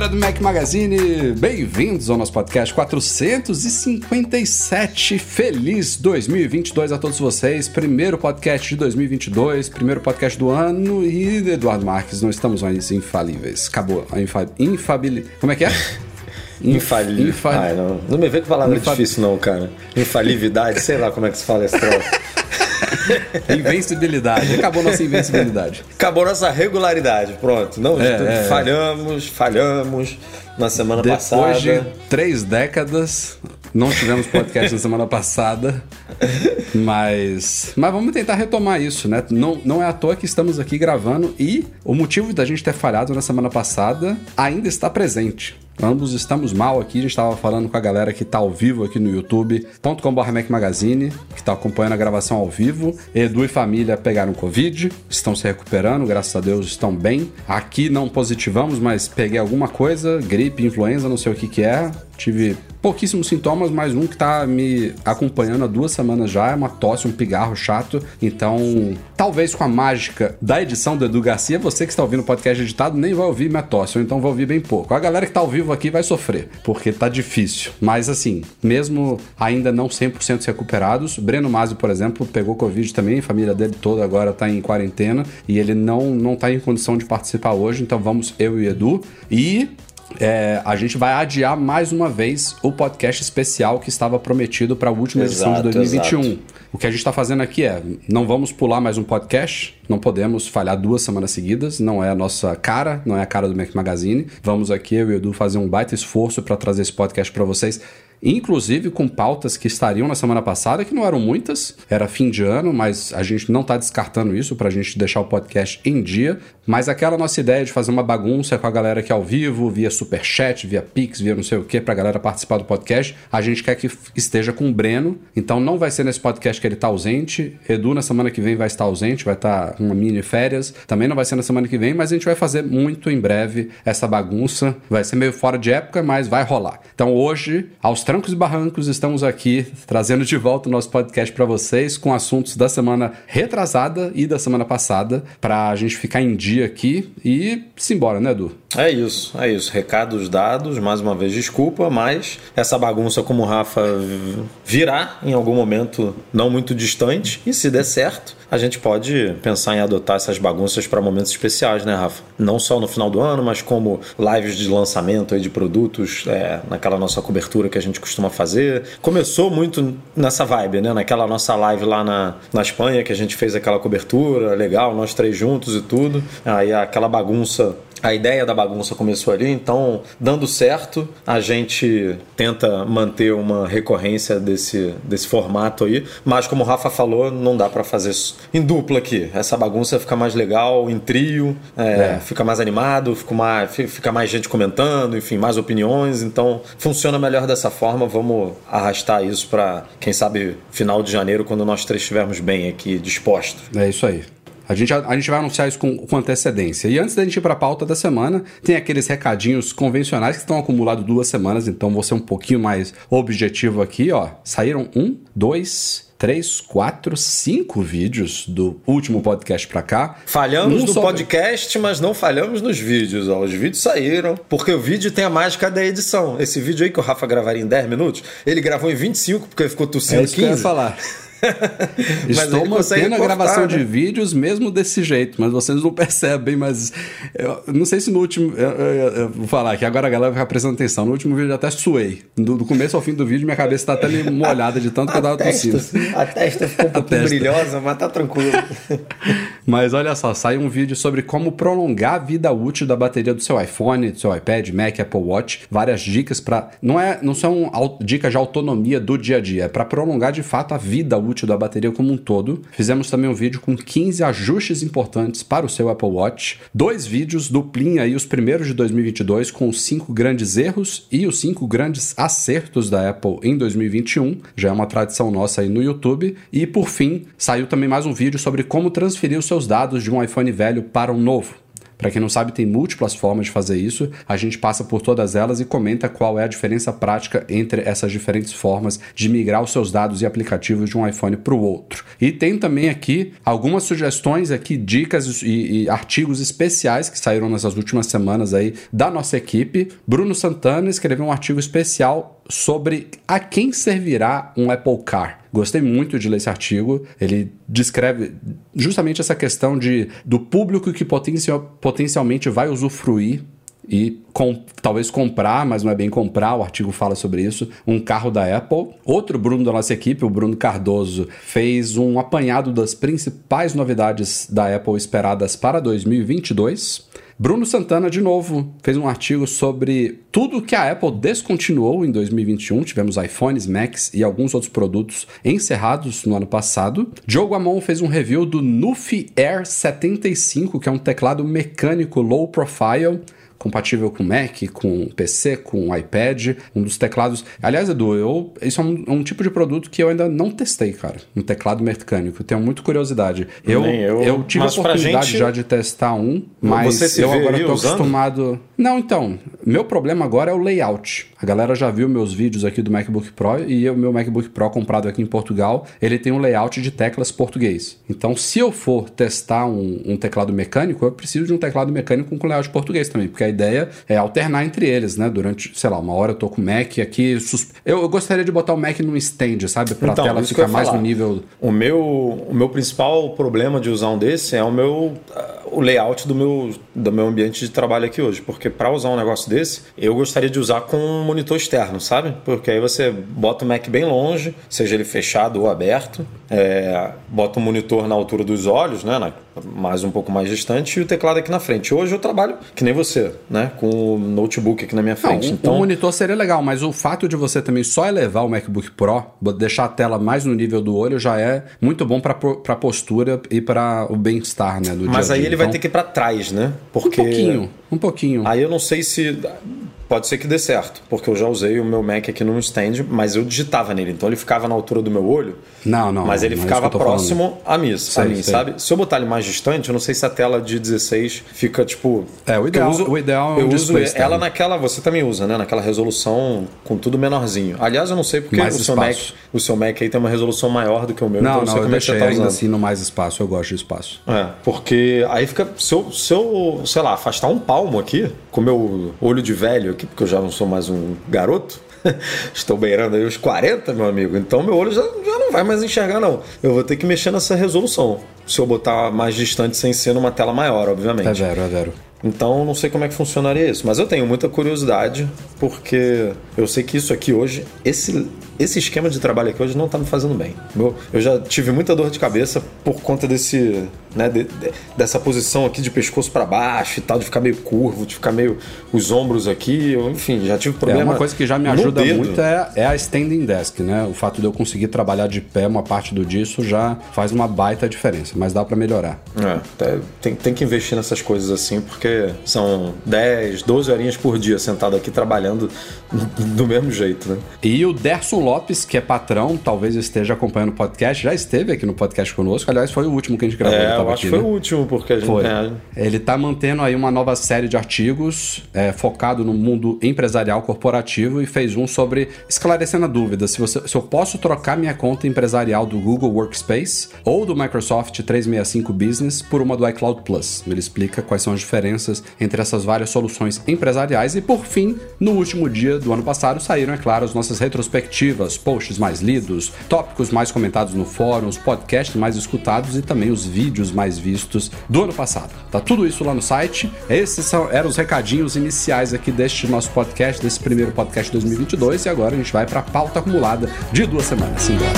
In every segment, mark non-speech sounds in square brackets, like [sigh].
Galera do Mac Magazine, bem-vindos ao nosso podcast 457. Feliz 2022 a todos vocês. Primeiro podcast de 2022, primeiro podcast do ano e Eduardo Marques, não estamos mais infalíveis. Acabou a infa infabilidade. Como é que é? [laughs] Infalível. Ai, não, não me vê com palavra Infal... difícil, não, cara. Infalividade, sei lá como é que se fala esse troço. [laughs] Invencibilidade. Acabou nossa invencibilidade. Acabou nossa regularidade. Pronto. Não, é, é, falhamos, falhamos na semana Depois passada. Depois de três décadas, não tivemos podcast na semana passada. Mas, mas vamos tentar retomar isso, né? Não, não é à toa que estamos aqui gravando e o motivo da gente ter falhado na semana passada ainda está presente. Ambos estamos mal aqui. A gente estava falando com a galera que está ao vivo aqui no youtube.com.br Mac Magazine, que está acompanhando a gravação ao vivo. Edu e família pegaram Covid, estão se recuperando, graças a Deus estão bem. Aqui não positivamos, mas peguei alguma coisa, gripe, influenza, não sei o que que é. Tive pouquíssimos sintomas, mas um que tá me acompanhando há duas semanas já é uma tosse, um pigarro chato. Então, talvez com a mágica da edição do Edu Garcia, você que está ouvindo o podcast editado nem vai ouvir minha tosse, ou então vai ouvir bem pouco. A galera que tá ao vivo aqui vai sofrer, porque tá difícil. Mas assim, mesmo ainda não 100% recuperados, Breno Masi, por exemplo, pegou Covid também, a família dele toda agora tá em quarentena e ele não, não tá em condição de participar hoje, então vamos eu e Edu. E é, a gente vai adiar mais uma vez o podcast especial que estava prometido para a última edição de 2021. Exato. O que a gente está fazendo aqui é: não vamos pular mais um podcast, não podemos falhar duas semanas seguidas, não é a nossa cara, não é a cara do Mac Magazine. Vamos aqui, eu e o Edu, fazer um baita esforço para trazer esse podcast para vocês inclusive com pautas que estariam na semana passada, que não eram muitas, era fim de ano, mas a gente não está descartando isso para a gente deixar o podcast em dia. Mas aquela nossa ideia de fazer uma bagunça com a galera aqui ao vivo, via superchat, via Pix, via não sei o que, para a galera participar do podcast, a gente quer que esteja com o Breno. Então não vai ser nesse podcast que ele está ausente. Edu na semana que vem vai estar ausente, vai estar com uma mini férias. Também não vai ser na semana que vem, mas a gente vai fazer muito em breve essa bagunça. Vai ser meio fora de época, mas vai rolar. Então hoje, aos trancos e barrancos, estamos aqui trazendo de volta o nosso podcast para vocês com assuntos da semana retrasada e da semana passada, para a gente ficar em dia aqui e simbora, né, Edu? É isso, é isso. Recados dados, mais uma vez desculpa, mas essa bagunça, como o Rafa virá em algum momento não muito distante, e se der certo, a gente pode pensar em adotar essas bagunças para momentos especiais, né, Rafa? Não só no final do ano, mas como lives de lançamento aí de produtos, é, naquela nossa cobertura que a gente costuma fazer. Começou muito nessa vibe, né? Naquela nossa live lá na, na Espanha, que a gente fez aquela cobertura legal, nós três juntos e tudo. Aí aquela bagunça a ideia da bagunça começou ali, então, dando certo, a gente tenta manter uma recorrência desse, desse formato aí, mas como o Rafa falou, não dá para fazer em dupla aqui. Essa bagunça fica mais legal em trio, é, é. fica mais animado, fica mais, fica mais gente comentando, enfim, mais opiniões, então funciona melhor dessa forma. Vamos arrastar isso para, quem sabe, final de janeiro, quando nós três estivermos bem aqui dispostos. É isso aí. A gente, a, gente vai anunciar isso com, com antecedência. E antes da gente ir para a pauta da semana, tem aqueles recadinhos convencionais que estão acumulados duas semanas, então vou ser um pouquinho mais objetivo aqui, ó. Saíram um, dois, três, quatro, cinco vídeos do último podcast pra cá. Falhamos um no podcast, mas não falhamos nos vídeos. Ó. Os vídeos saíram, porque o vídeo tem a mágica da edição. Esse vídeo aí que o Rafa gravaria em 10 minutos, ele gravou em 25 porque ele ficou tossindo é isso 15. Que eu ia falar. [laughs] Estou mantendo a gravação né? de vídeos mesmo desse jeito, mas vocês não [laughs] percebem, mas eu, não sei se no último. Eu, eu, eu, vou falar aqui, agora a galera vai ficar prestando atenção. No último vídeo eu até suei. Do, do começo ao fim do vídeo, minha cabeça está até molhada de tanto que eu tava tossindo. A testa ficou um [laughs] pouquinho brilhosa, mas tá tranquilo. mas olha só, sai um vídeo sobre como prolongar a vida útil da bateria do seu iPhone, do seu iPad, Mac, Apple Watch. Várias dicas para. Não, é, não são dicas de autonomia do dia a dia, é para prolongar de fato a vida útil útil da bateria como um todo. Fizemos também um vídeo com 15 ajustes importantes para o seu Apple Watch. Dois vídeos duplinha aí os primeiros de 2022 com os cinco grandes erros e os cinco grandes acertos da Apple em 2021. Já é uma tradição nossa aí no YouTube. E por fim, saiu também mais um vídeo sobre como transferir os seus dados de um iPhone velho para um novo. Para quem não sabe, tem múltiplas formas de fazer isso. A gente passa por todas elas e comenta qual é a diferença prática entre essas diferentes formas de migrar os seus dados e aplicativos de um iPhone para o outro. E tem também aqui algumas sugestões aqui, dicas e, e artigos especiais que saíram nessas últimas semanas aí da nossa equipe. Bruno Santana escreveu um artigo especial sobre a quem servirá um Apple Car. Gostei muito de ler esse artigo. Ele descreve justamente essa questão de do público que potencial, potencialmente vai usufruir e com, talvez comprar, mas não é bem comprar, o artigo fala sobre isso, um carro da Apple. Outro Bruno da nossa equipe, o Bruno Cardoso, fez um apanhado das principais novidades da Apple esperadas para 2022. Bruno Santana, de novo, fez um artigo sobre tudo que a Apple descontinuou em 2021. Tivemos iPhones, Macs e alguns outros produtos encerrados no ano passado. Joe Amon fez um review do Nufi Air 75, que é um teclado mecânico low profile compatível com Mac, com PC, com iPad, um dos teclados. Aliás, Edu, eu, isso é um, um, tipo de produto que eu ainda não testei, cara. Um teclado mecânico. Tenho muita curiosidade. Eu, eu, eu, tive a oportunidade gente... já de testar um, mas eu agora estou acostumado. Não, então, meu problema agora é o layout. A galera já viu meus vídeos aqui do MacBook Pro e o meu MacBook Pro comprado aqui em Portugal, ele tem um layout de teclas português. Então, se eu for testar um, um teclado mecânico, eu preciso de um teclado mecânico com layout português também, porque a ideia é alternar entre eles, né? Durante, sei lá, uma hora eu tô com o Mac aqui. Sus... Eu, eu, gostaria de botar o Mac num stand, sabe? Pra então, tela ficar mais no nível. O meu, o meu principal problema de usar um desse é o meu o layout do meu, do meu ambiente de trabalho aqui hoje. Porque para usar um negócio desse, eu gostaria de usar com um monitor externo, sabe? Porque aí você bota o Mac bem longe, seja ele fechado ou aberto, é, bota o monitor na altura dos olhos, né? Na, mais um pouco mais distante, e o teclado aqui na frente. Hoje eu trabalho que nem você, né? Com o notebook aqui na minha frente. Não, então... O monitor seria legal, mas o fato de você também só elevar o MacBook Pro, deixar a tela mais no nível do olho, já é muito bom para a postura e para o bem-estar, né? Do mas dia aí ele vai então ter que ir para trás, né? Porque... Um pouquinho, um pouquinho. Aí eu não sei se pode ser que dê certo, porque eu já usei o meu Mac aqui num stand, mas eu digitava nele, então ele ficava na altura do meu olho. Não, não. Mas ele não é ficava é próximo a mim, sei, a mim sabe? Se eu botar ele mais distante, eu não sei se a tela de 16 fica tipo. É, o ideal, uso, o ideal é Eu uso ela naquela, você também usa, né? Naquela resolução com tudo menorzinho. Aliás, eu não sei porque mais o seu, Mac, o seu Mac aí tem uma resolução maior do que o meu. Não, então não, eu, eu deixei tá ainda assim no mais espaço, eu gosto de espaço. É, porque aí fica. Se eu, se eu, sei lá, afastar um palmo aqui, com meu olho de velho aqui, porque eu já não sou mais um garoto, [laughs] estou beirando aí os 40, meu amigo, então meu olho já, já não vai mais enxergar, não. Eu vou ter que mexer nessa resolução. Se eu botar mais distante sem ser numa tela maior, obviamente. É vero, é vero. Então não sei como é que funcionaria isso, mas eu tenho muita curiosidade porque eu sei que isso aqui hoje, esse esse esquema de trabalho aqui hoje não está me fazendo bem. Eu já tive muita dor de cabeça por conta desse, né, de, de, dessa posição aqui de pescoço para baixo e tal, de ficar meio curvo, de ficar meio os ombros aqui, eu, enfim, já tive problema. É uma coisa que já me ajuda muito é, é, a standing desk, né? O fato de eu conseguir trabalhar de pé uma parte do disso já faz uma baita diferença, mas dá para melhorar. É, tem, tem que investir nessas coisas assim, porque são 10, 12 horinhas por dia sentado aqui trabalhando [laughs] do mesmo jeito, né? E o Derson Lopes, que é patrão, talvez esteja acompanhando o podcast, já esteve aqui no podcast conosco. Aliás, foi o último que a gente gravou. É, eu acho aqui, que foi né? o último, porque a gente. Foi. É... Ele está mantendo aí uma nova série de artigos é, focado no mundo empresarial corporativo e fez um sobre esclarecendo a dúvida se, você, se eu posso trocar minha conta empresarial do Google Workspace ou do Microsoft 365 Business por uma do iCloud Plus. Ele explica quais são as diferenças entre essas várias soluções empresariais e, por fim, no último dia do ano passado saíram, é claro, as nossas retrospectivas posts mais lidos, tópicos mais comentados no fórum, os podcasts mais escutados e também os vídeos mais vistos do ano passado. Tá tudo isso lá no site. Esses são, eram os recadinhos iniciais aqui deste nosso podcast, desse primeiro podcast 2022 e agora a gente vai para a pauta acumulada de duas semanas. Simbora.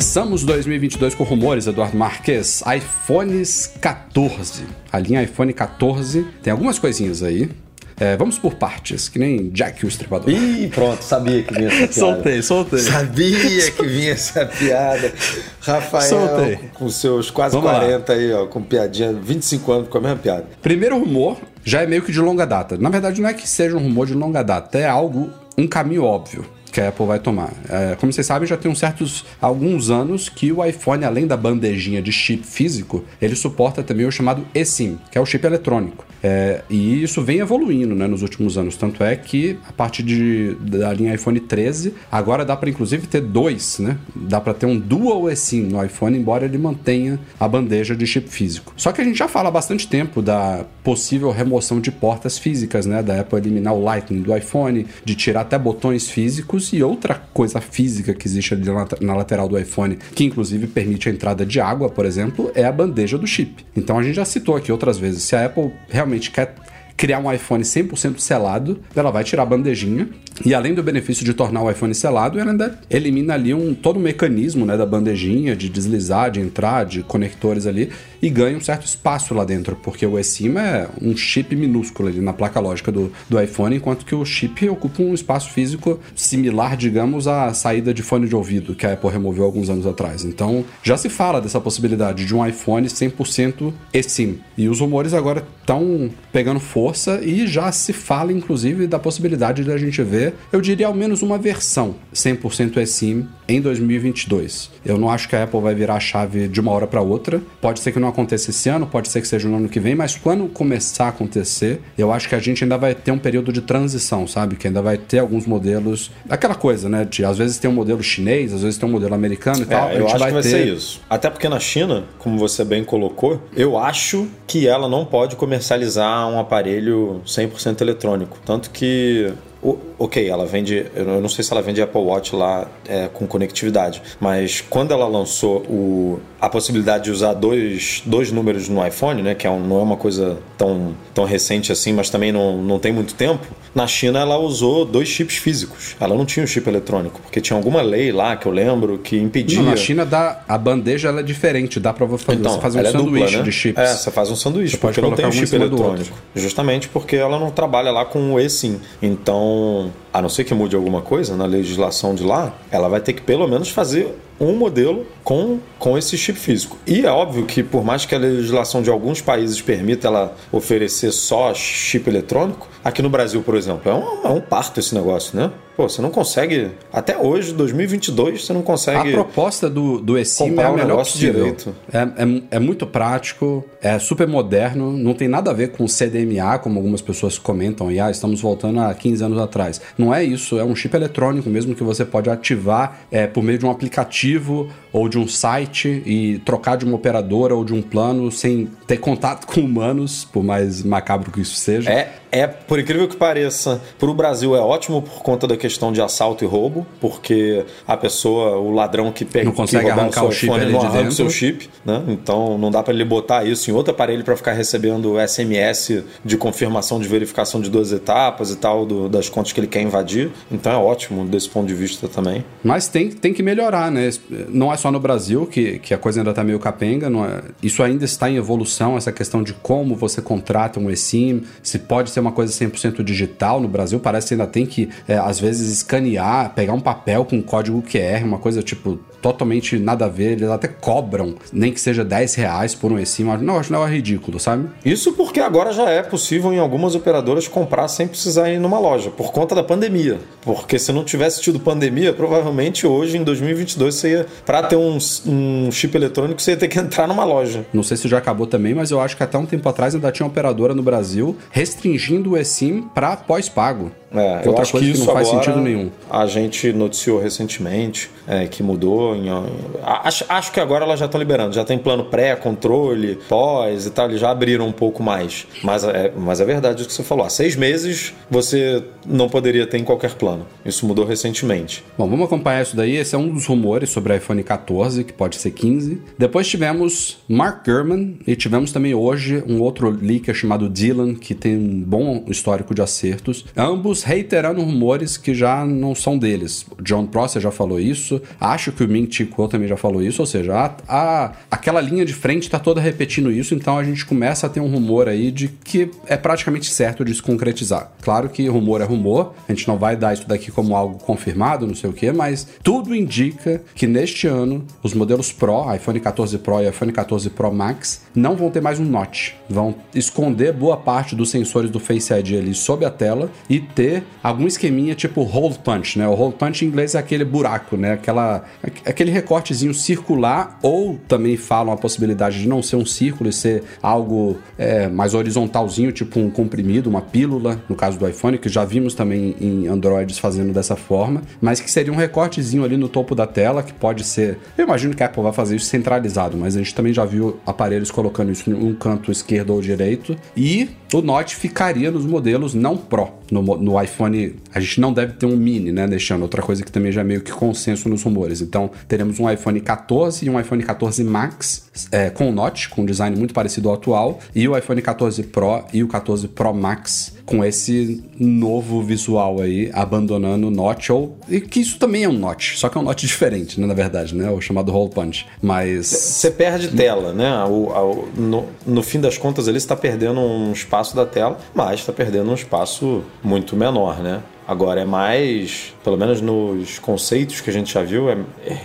Começamos 2022 com rumores, Eduardo Marques. iPhones 14. A linha iPhone 14 tem algumas coisinhas aí. É, vamos por partes, que nem Jack o Estripador. Ih, pronto, sabia que vinha essa piada. soltei, soltei. Sabia que vinha essa piada. Rafael, Soltei. com seus quase Vamos lá. 40 aí, ó, com piadinha, 25 anos com a mesma piada. Primeiro rumor já é meio que de longa data. Na verdade, não é que seja um rumor de longa data, é algo, um caminho óbvio que a Apple vai tomar. É, como vocês sabem, já tem uns certos alguns anos que o iPhone, além da bandejinha de chip físico, ele suporta também o chamado eSIM, que é o chip eletrônico. É, e isso vem evoluindo né, nos últimos anos. Tanto é que a partir de, da linha iPhone 13, agora dá para inclusive ter dois, né? Dá para ter um dual eSIM no iPhone, embora ele mantenha a bandeja de chip físico. Só que a gente já fala há bastante tempo da possível remoção de portas físicas, né? Da Apple eliminar o Lightning do iPhone, de tirar até botões físicos e outra coisa física que existe ali na lateral do iPhone, que inclusive permite a entrada de água, por exemplo, é a bandeja do chip. Então a gente já citou aqui outras vezes, se a Apple realmente quer criar um iPhone 100% selado, ela vai tirar a bandejinha e além do benefício de tornar o iPhone selado, ela ainda elimina ali um todo o mecanismo, né, da bandejinha de deslizar, de entrar, de conectores ali e ganha um certo espaço lá dentro, porque o eSIM é um chip minúsculo ali na placa lógica do, do iPhone, enquanto que o chip ocupa um espaço físico similar, digamos, à saída de fone de ouvido que a Apple removeu alguns anos atrás. Então, já se fala dessa possibilidade de um iPhone 100% eSIM. E os rumores agora estão pegando força e já se fala, inclusive, da possibilidade de a gente ver, eu diria, ao menos uma versão 100% eSIM em 2022. Eu não acho que a Apple vai virar a chave de uma hora para outra. Pode ser que não aconteça esse ano, pode ser que seja no ano que vem, mas quando começar a acontecer, eu acho que a gente ainda vai ter um período de transição, sabe? Que ainda vai ter alguns modelos. Aquela coisa, né? De às vezes tem um modelo chinês, às vezes tem um modelo americano e tal. É, a eu acho vai que vai ter... ser isso. Até porque na China, como você bem colocou, eu acho que ela não pode comercializar um aparelho 100% eletrônico. Tanto que o- ok, ela vende. Eu não sei se ela vende Apple Watch lá é, com conectividade, mas quando ela lançou o, a possibilidade de usar dois, dois números no iPhone, né, que é um- não é uma coisa tão, tão recente assim, mas também não, não tem muito tempo, na China ela usou dois chips físicos. Ela não tinha um chip eletrônico, porque tinha alguma lei lá que eu lembro que impedia. Não, na China dá, a bandeja ela é diferente, dá pra você fazer, você fazer um é sanduíche dupla, né? de chips. É, você faz um sanduíche, Você porque não tem um chip eletrônico. Justamente porque ela não trabalha lá com o eSIM. Então, 어. A não ser que mude alguma coisa na legislação de lá, ela vai ter que pelo menos fazer um modelo com, com esse chip físico. E é óbvio que, por mais que a legislação de alguns países permita ela oferecer só chip eletrônico, aqui no Brasil, por exemplo, é um, é um parto esse negócio, né? Pô, você não consegue, até hoje, 2022, você não A consegue. proposta do, do eSIM é a um melhor negócio possível. direito. É, é, é muito prático, é super moderno, não tem nada a ver com CDMA, como algumas pessoas comentam, e ah, estamos voltando a 15 anos atrás. Não é isso, é um chip eletrônico mesmo que você pode ativar é, por meio de um aplicativo ou de um site e trocar de uma operadora ou de um plano sem ter contato [laughs] com humanos, por mais macabro que isso seja. É, é, por incrível que pareça, para o Brasil é ótimo por conta da questão de assalto e roubo, porque a pessoa, o ladrão que pega Não consegue que arrancar o chip ali não arranca o seu chip, né? Então não dá para ele botar isso em outro aparelho para ficar recebendo SMS de confirmação de verificação de duas etapas e tal do- das contas que ele quer invadir. Então é ótimo desse ponto de vista também. Mas tem, tem que melhorar, né? Não é só no Brasil que, que a coisa ainda está meio capenga. É, isso ainda está em evolução, essa questão de como você contrata um eSIM, se pode ser uma coisa 100% digital. No Brasil parece que ainda tem que, é, às vezes, escanear, pegar um papel com código QR, uma coisa tipo totalmente nada a ver. Eles até cobram, nem que seja 10 reais por um eSIM. Não, acho não é ridículo, sabe? Isso porque agora já é possível em algumas operadoras comprar sem precisar ir numa loja, por conta da pandemia. Porque se não tivesse tido pandemia, provavelmente hoje, em 2022, você ia, para ter um, um chip eletrônico, você ia ter que entrar numa loja. Não sei se já acabou também, mas eu acho que até um tempo atrás ainda tinha uma operadora no Brasil restringindo o eSIM para pós-pago. É, Que eu acho que que isso não faz agora sentido nenhum. A gente noticiou recentemente é, que mudou. Em, acho, acho que agora elas já estão liberando. Já tem plano pré, controle, pós e tal. Eles já abriram um pouco mais. Mas é, mas é verdade o que você falou. Há seis meses você não poderia ter em qualquer plano. Isso mudou recentemente. Bom, vamos acompanhar isso daí. Esse é um dos rumores sobre o iPhone 14, que pode ser 15. Depois tivemos Mark Gurman e tivemos também hoje um outro leaker chamado Dylan, que tem um bom histórico de acertos. Ambos Reiterando rumores que já não são deles. John Prosser já falou isso, acho que o Ming Chi Kuo também já falou isso, ou seja, a, a, aquela linha de frente está toda repetindo isso, então a gente começa a ter um rumor aí de que é praticamente certo de se concretizar. Claro que rumor é rumor, a gente não vai dar isso daqui como algo confirmado, não sei o que, mas tudo indica que neste ano os modelos Pro, iPhone 14 Pro e iPhone 14 Pro Max, não vão ter mais um notch. Vão esconder boa parte dos sensores do Face ID ali sob a tela e ter algum esqueminha tipo hole punch, né? O hole punch em inglês é aquele buraco, né? Aquela, aquele recortezinho circular ou também falam a possibilidade de não ser um círculo e ser algo é, mais horizontalzinho, tipo um comprimido, uma pílula, no caso do iPhone, que já vimos também em Androids fazendo dessa forma, mas que seria um recortezinho ali no topo da tela, que pode ser. Eu imagino que a Apple vai fazer isso centralizado, mas a gente também já viu aparelhos colocando isso em um canto esquerdo ou direito. E o Note ficaria nos modelos não Pro. No, no, iPhone, a gente não deve ter um mini, né, ano. Outra coisa que também já é meio que consenso nos rumores. Então, teremos um iPhone 14 e um iPhone 14 Max é, com o Note, com um design muito parecido ao atual, e o iPhone 14 Pro e o 14 Pro Max com esse novo visual aí, abandonando o Notch, ou e que isso também é um Notch, só que é um Notch diferente, né, na verdade, né, o chamado Hole Punch. Mas você perde tela, né? O, o, no, no fim das contas, ele está perdendo um espaço da tela, mas está perdendo um espaço muito menor, né? Agora é mais, pelo menos nos conceitos que a gente já viu, é,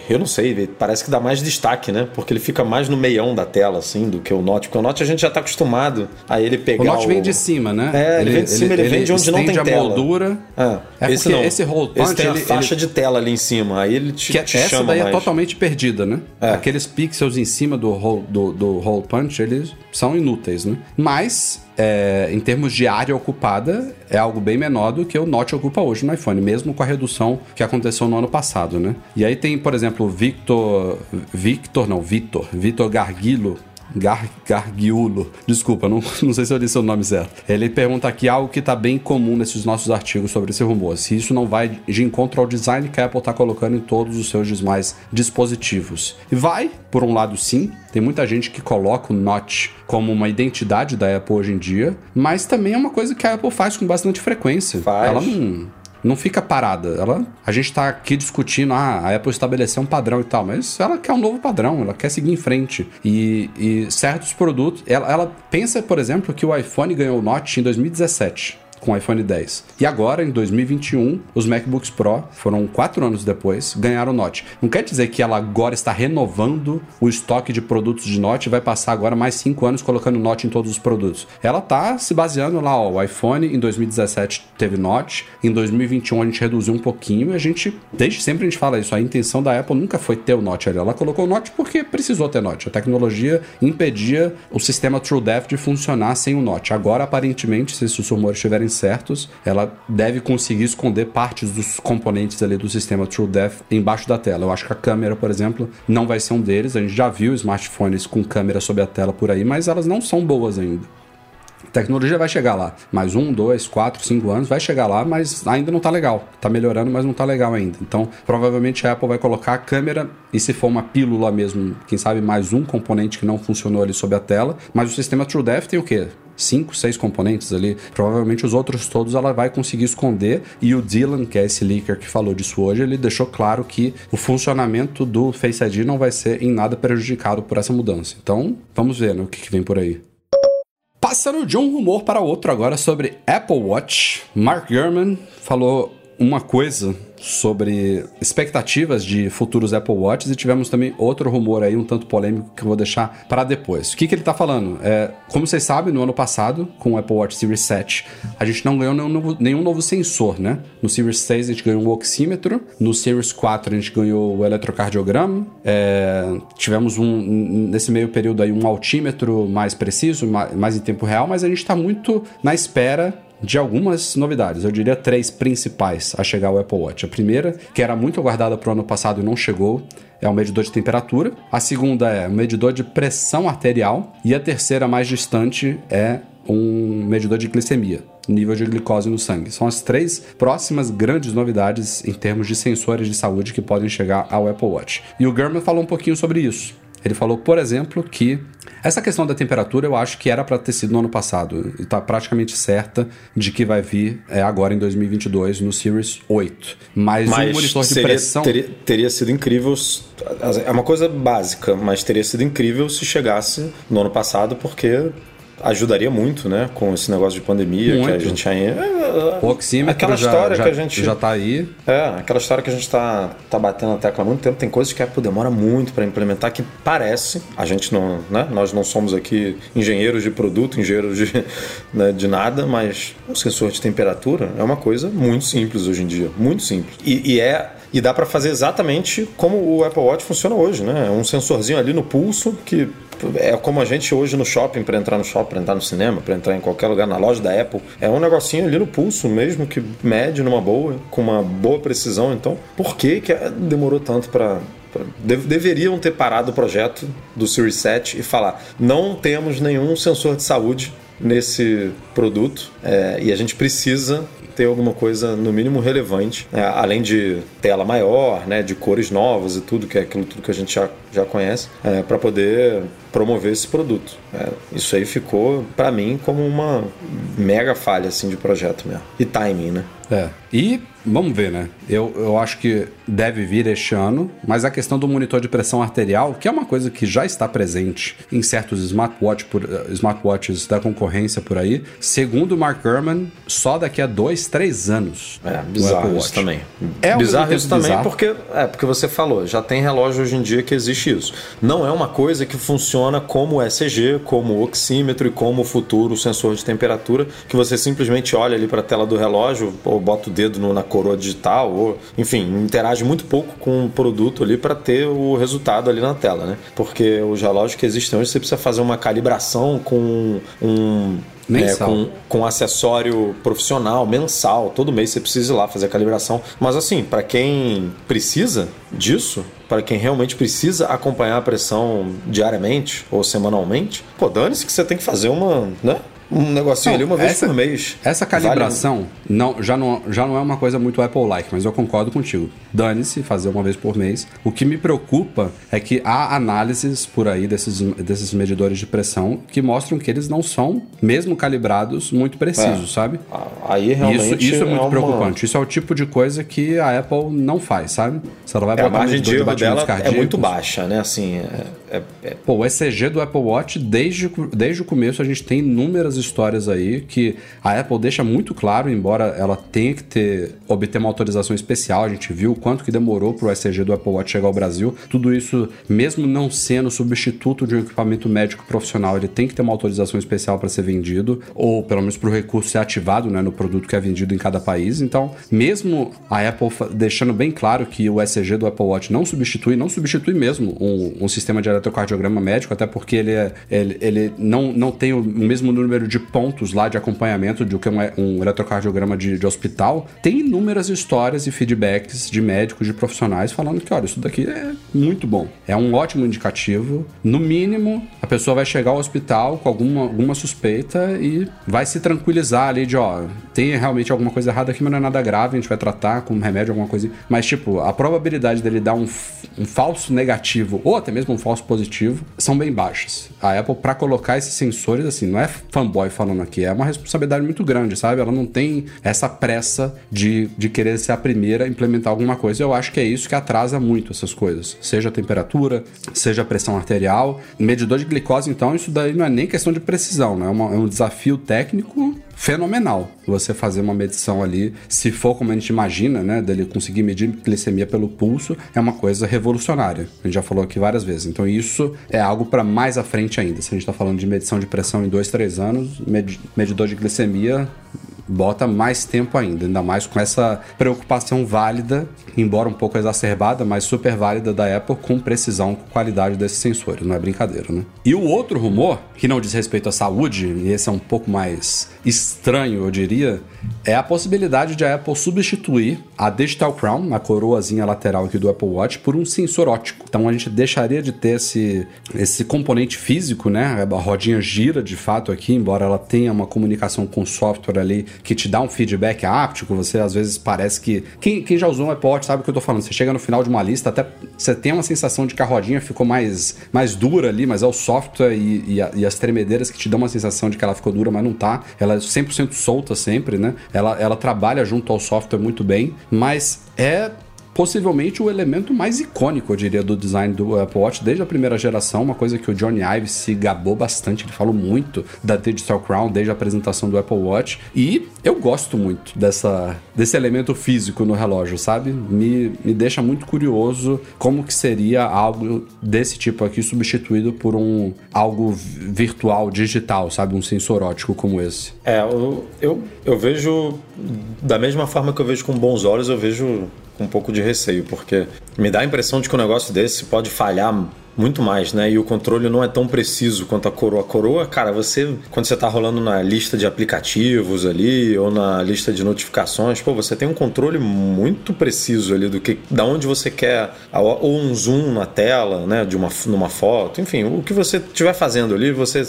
eu não sei, parece que dá mais destaque, né? Porque ele fica mais no meião da tela, assim, do que o Note. Porque o Note a gente já tá acostumado a ele pegar. O Note o... vem de cima, né? É, ele, ele vem de cima, ele, ele vem de onde não tem a tela. moldura. É, é esse não. Esse roll punch, esse tem a faixa de tela ali em cima, aí ele te, que te essa chama daí mais. é totalmente perdida, né? É. Aqueles pixels em cima do roll, do, do roll punch, eles são inúteis, né? Mas é, em termos de área ocupada, é algo bem menor do que o Note ocupa hoje no iPhone, mesmo com a redução que aconteceu no ano passado, né? E aí tem, por exemplo, Victor, Victor, não, Vitor, Vitor Garguilo, Gar, Gargiulo. Desculpa, não, [laughs] não sei se eu disse o nome certo. Ele pergunta aqui algo que está bem comum nesses nossos artigos sobre esse rumor. Se isso não vai de encontro ao design que a Apple está colocando em todos os seus demais dispositivos. E vai, por um lado, sim. Tem muita gente que coloca o Notch como uma identidade da Apple hoje em dia, mas também é uma coisa que a Apple faz com bastante frequência. Faz. Ela não não fica parada. Ela, a gente está aqui discutindo, ah, a Apple estabeleceu um padrão e tal, mas ela quer um novo padrão, ela quer seguir em frente. E, e certos produtos, ela, ela pensa, por exemplo, que o iPhone ganhou o Note em 2017 com iPhone 10. E agora, em 2021, os MacBooks Pro, foram quatro anos depois, ganharam Note. Não quer dizer que ela agora está renovando o estoque de produtos de Note e vai passar agora mais cinco anos colocando Note em todos os produtos. Ela está se baseando lá, ó, o iPhone em 2017 teve Note, em 2021 a gente reduziu um pouquinho e a gente, desde sempre a gente fala isso, a intenção da Apple nunca foi ter o Note ali. Ela colocou o Note porque precisou ter Note. A tecnologia impedia o sistema TrueDepth de funcionar sem o Note. Agora, aparentemente, se esses rumores estiverem certos, ela deve conseguir esconder partes dos componentes ali do sistema TrueDepth embaixo da tela. Eu acho que a câmera, por exemplo, não vai ser um deles. A gente já viu smartphones com câmera sob a tela por aí, mas elas não são boas ainda. Tecnologia vai chegar lá. Mais um, dois, quatro, cinco anos vai chegar lá, mas ainda não tá legal. Tá melhorando, mas não tá legal ainda. Então, provavelmente a Apple vai colocar a câmera e se for uma pílula mesmo, quem sabe mais um componente que não funcionou ali sob a tela. Mas o sistema TrueDepth tem o quê? cinco, seis componentes ali. Provavelmente os outros todos ela vai conseguir esconder. E o Dylan, que é esse leaker que falou disso hoje, ele deixou claro que o funcionamento do Face ID não vai ser em nada prejudicado por essa mudança. Então, vamos ver né, o que, que vem por aí. Passando de um rumor para outro agora sobre Apple Watch, Mark Gurman falou uma coisa sobre expectativas de futuros Apple Watches e tivemos também outro rumor aí um tanto polêmico que eu vou deixar para depois. O que, que ele está falando? É, como vocês sabem, no ano passado, com o Apple Watch Series 7, a gente não ganhou nenhum novo, nenhum novo sensor, né? No Series 6 a gente ganhou um oxímetro, no Series 4 a gente ganhou o eletrocardiograma, é, tivemos um, nesse meio período aí um altímetro mais preciso, mais, em tempo real, mas a gente está muito na espera de algumas novidades. Eu diria três principais a chegar ao Apple Watch. A primeira, que era muito aguardada para o ano passado e não chegou, é o medidor de temperatura. A segunda é o medidor de pressão arterial. E a terceira, mais distante, é um medidor de glicemia, nível de glicose no sangue. São as três próximas grandes novidades em termos de sensores de saúde que podem chegar ao Apple Watch. E o Gurman falou um pouquinho sobre isso. Ele falou, por exemplo, que essa questão da temperatura eu acho que era para ter sido no ano passado. E tá praticamente certa de que vai vir é, agora em 2022 no Series 8. Mas, Mas um monitor de seria, pressão. Teria, teria sido incrível. É uma coisa básica, mas teria sido incrível se chegasse no ano passado, porque ajudaria muito, né? Com esse negócio de pandemia Muito. que a gente ainda. O oxímetro aquela já, história já, que a gente. já tá aí. É, aquela história que a gente tá, tá batendo a tecla há muito tempo. Tem coisas que a Apple demora muito para implementar que parece. A gente não. Né? Nós não somos aqui engenheiros de produto, engenheiros de, [laughs] né, de nada, mas um sensor de temperatura é uma coisa muito simples hoje em dia. Muito simples. E, e é. E dá para fazer exatamente como o Apple Watch funciona hoje, né? É um sensorzinho ali no pulso que é como a gente hoje no shopping para entrar no shopping, para entrar no cinema, para entrar em qualquer lugar na loja da Apple. É um negocinho ali no pulso mesmo que mede numa boa, com uma boa precisão. Então, por que que demorou tanto para deveriam ter parado o projeto do Series 7 e falar: não temos nenhum sensor de saúde nesse produto é, e a gente precisa ter alguma coisa no mínimo relevante, é, além de tela maior, né, de cores novas e tudo, que é aquilo tudo que a gente já, já conhece, é, para poder promover esse produto. É, isso aí ficou, para mim, como uma mega falha assim, de projeto mesmo. E timing, né? É. E vamos ver, né? Eu, eu acho que deve vir este ano, mas a questão do monitor de pressão arterial, que é uma coisa que já está presente em certos smartwatch por, uh, smartwatches da concorrência por aí, segundo o Mark Gurman, só daqui a dois, três anos. É, bizarro isso também. É bizarro isso também bizarro. porque é porque você falou, já tem relógio hoje em dia que existe isso. Não é uma coisa que funciona como ECG, como oxímetro e como o futuro sensor de temperatura, que você simplesmente olha ali para a tela do relógio ou bota o dedo no, na coroa digital, ou enfim, interage muito pouco com o produto ali para ter o resultado ali na tela, né? Porque os relógios que existem hoje você precisa fazer uma calibração com um é, com, com acessório profissional, mensal, todo mês você precisa ir lá fazer a calibração. Mas assim, para quem precisa disso, para quem realmente precisa acompanhar a pressão diariamente ou semanalmente, pô, dane-se que você tem que fazer uma, né? Um negocinho não, ali uma vez essa, por mês. Essa calibração vale... não, já, não, já não é uma coisa muito Apple-like, mas eu concordo contigo. Dane-se fazer uma vez por mês. O que me preocupa é que há análises por aí desses, desses medidores de pressão que mostram que eles não são, mesmo calibrados, muito precisos, é. sabe? Aí realmente. Isso, isso é muito é uma... preocupante. Isso é o tipo de coisa que a Apple não faz, sabe? Se ela vai é, a margem de erro dela cardíacos, é muito baixa, né? Assim, é, é, Pô, o ECG do Apple Watch, desde, desde o começo, a gente tem inúmeras histórias aí que a Apple deixa muito claro, embora ela tenha que ter obter uma autorização especial, a gente viu o quanto que demorou para o ECG do Apple Watch chegar ao Brasil. Tudo isso, mesmo não sendo substituto de um equipamento médico profissional, ele tem que ter uma autorização especial para ser vendido, ou pelo menos para o recurso ser ativado né, no produto que é vendido em cada país. Então, mesmo a Apple deixando bem claro que o ECG do Apple Watch não substitui, não substitui mesmo um, um sistema de eletrocardiograma médico, até porque ele, é, ele, ele não, não tem o mesmo número de pontos lá de acompanhamento do que um, um eletrocardiograma de, de hospital, tem inúmeras histórias e feedbacks de médicos, de profissionais falando que, olha, isso daqui é muito bom. É um ótimo indicativo. No mínimo, a pessoa vai chegar ao hospital com alguma, alguma suspeita e vai se tranquilizar ali de, ó, tem realmente alguma coisa errada aqui, mas não é nada grave, a gente vai tratar com um remédio, alguma coisa. Mas, tipo, a probabilidade dele dar um, um falso negativo ou até mesmo um falso positivo são bem baixas. A Apple, para colocar esses sensores, assim, não é fanboy falando aqui, é uma responsabilidade muito grande, sabe? Ela não tem essa pressa de, de querer ser a primeira a implementar alguma coisa. Eu acho que é isso que atrasa muito essas coisas. Seja a temperatura, seja a pressão arterial. Medidor de glicose, então, isso daí não é nem questão de precisão, né? É, uma, é um desafio técnico fenomenal você fazer uma medição ali, se for como a gente imagina, né, dele conseguir medir glicemia pelo pulso, é uma coisa revolucionária. A gente já falou aqui várias vezes. Então isso é algo para mais à frente ainda. Se a gente está falando de medição de pressão em dois, três anos, medidor de glicemia bota mais tempo ainda, ainda mais com essa preocupação válida, embora um pouco exacerbada, mas super válida da Apple com precisão, com qualidade desses sensores, não é brincadeira, né? E o outro rumor, que não diz respeito à saúde, e esse é um pouco mais estranho, eu diria, é a possibilidade de a Apple substituir a Digital Crown, a coroazinha lateral aqui do Apple Watch, por um sensor óptico. Então a gente deixaria de ter esse, esse componente físico, né? A rodinha gira de fato aqui, embora ela tenha uma comunicação com software ali que te dá um feedback áptico, você às vezes parece que. Quem, quem já usou um Watch sabe o que eu tô falando. Você chega no final de uma lista, até você tem uma sensação de que a rodinha ficou mais, mais dura ali, mas é o software e, e, a, e, as tremedeiras que te dão uma sensação de que ela ficou dura, mas não tá. Ela é 100% solta sempre, né? Ela, ela trabalha junto ao software muito bem, mas é possivelmente o elemento mais icônico, eu diria, do design do Apple Watch desde a primeira geração, uma coisa que o Johnny Ive se gabou bastante, ele falou muito da Digital Crown desde a apresentação do Apple Watch, e eu gosto muito dessa, desse elemento físico no relógio, sabe? Me, me deixa muito curioso como que seria algo desse tipo aqui substituído por um algo virtual, digital, sabe? Um sensor ótico como esse. É, eu, eu, eu vejo da mesma forma que eu vejo com bons olhos, eu vejo com um pouco de receio, porque me dá a impressão de que um negócio desse pode falhar muito mais, né? E o controle não é tão preciso quanto a coroa. A coroa, cara, você, quando você tá rolando na lista de aplicativos ali, ou na lista de notificações, pô, você tem um controle muito preciso ali do que, da onde você quer, ou um zoom na tela, né? De uma, numa foto, enfim, o que você estiver fazendo ali, você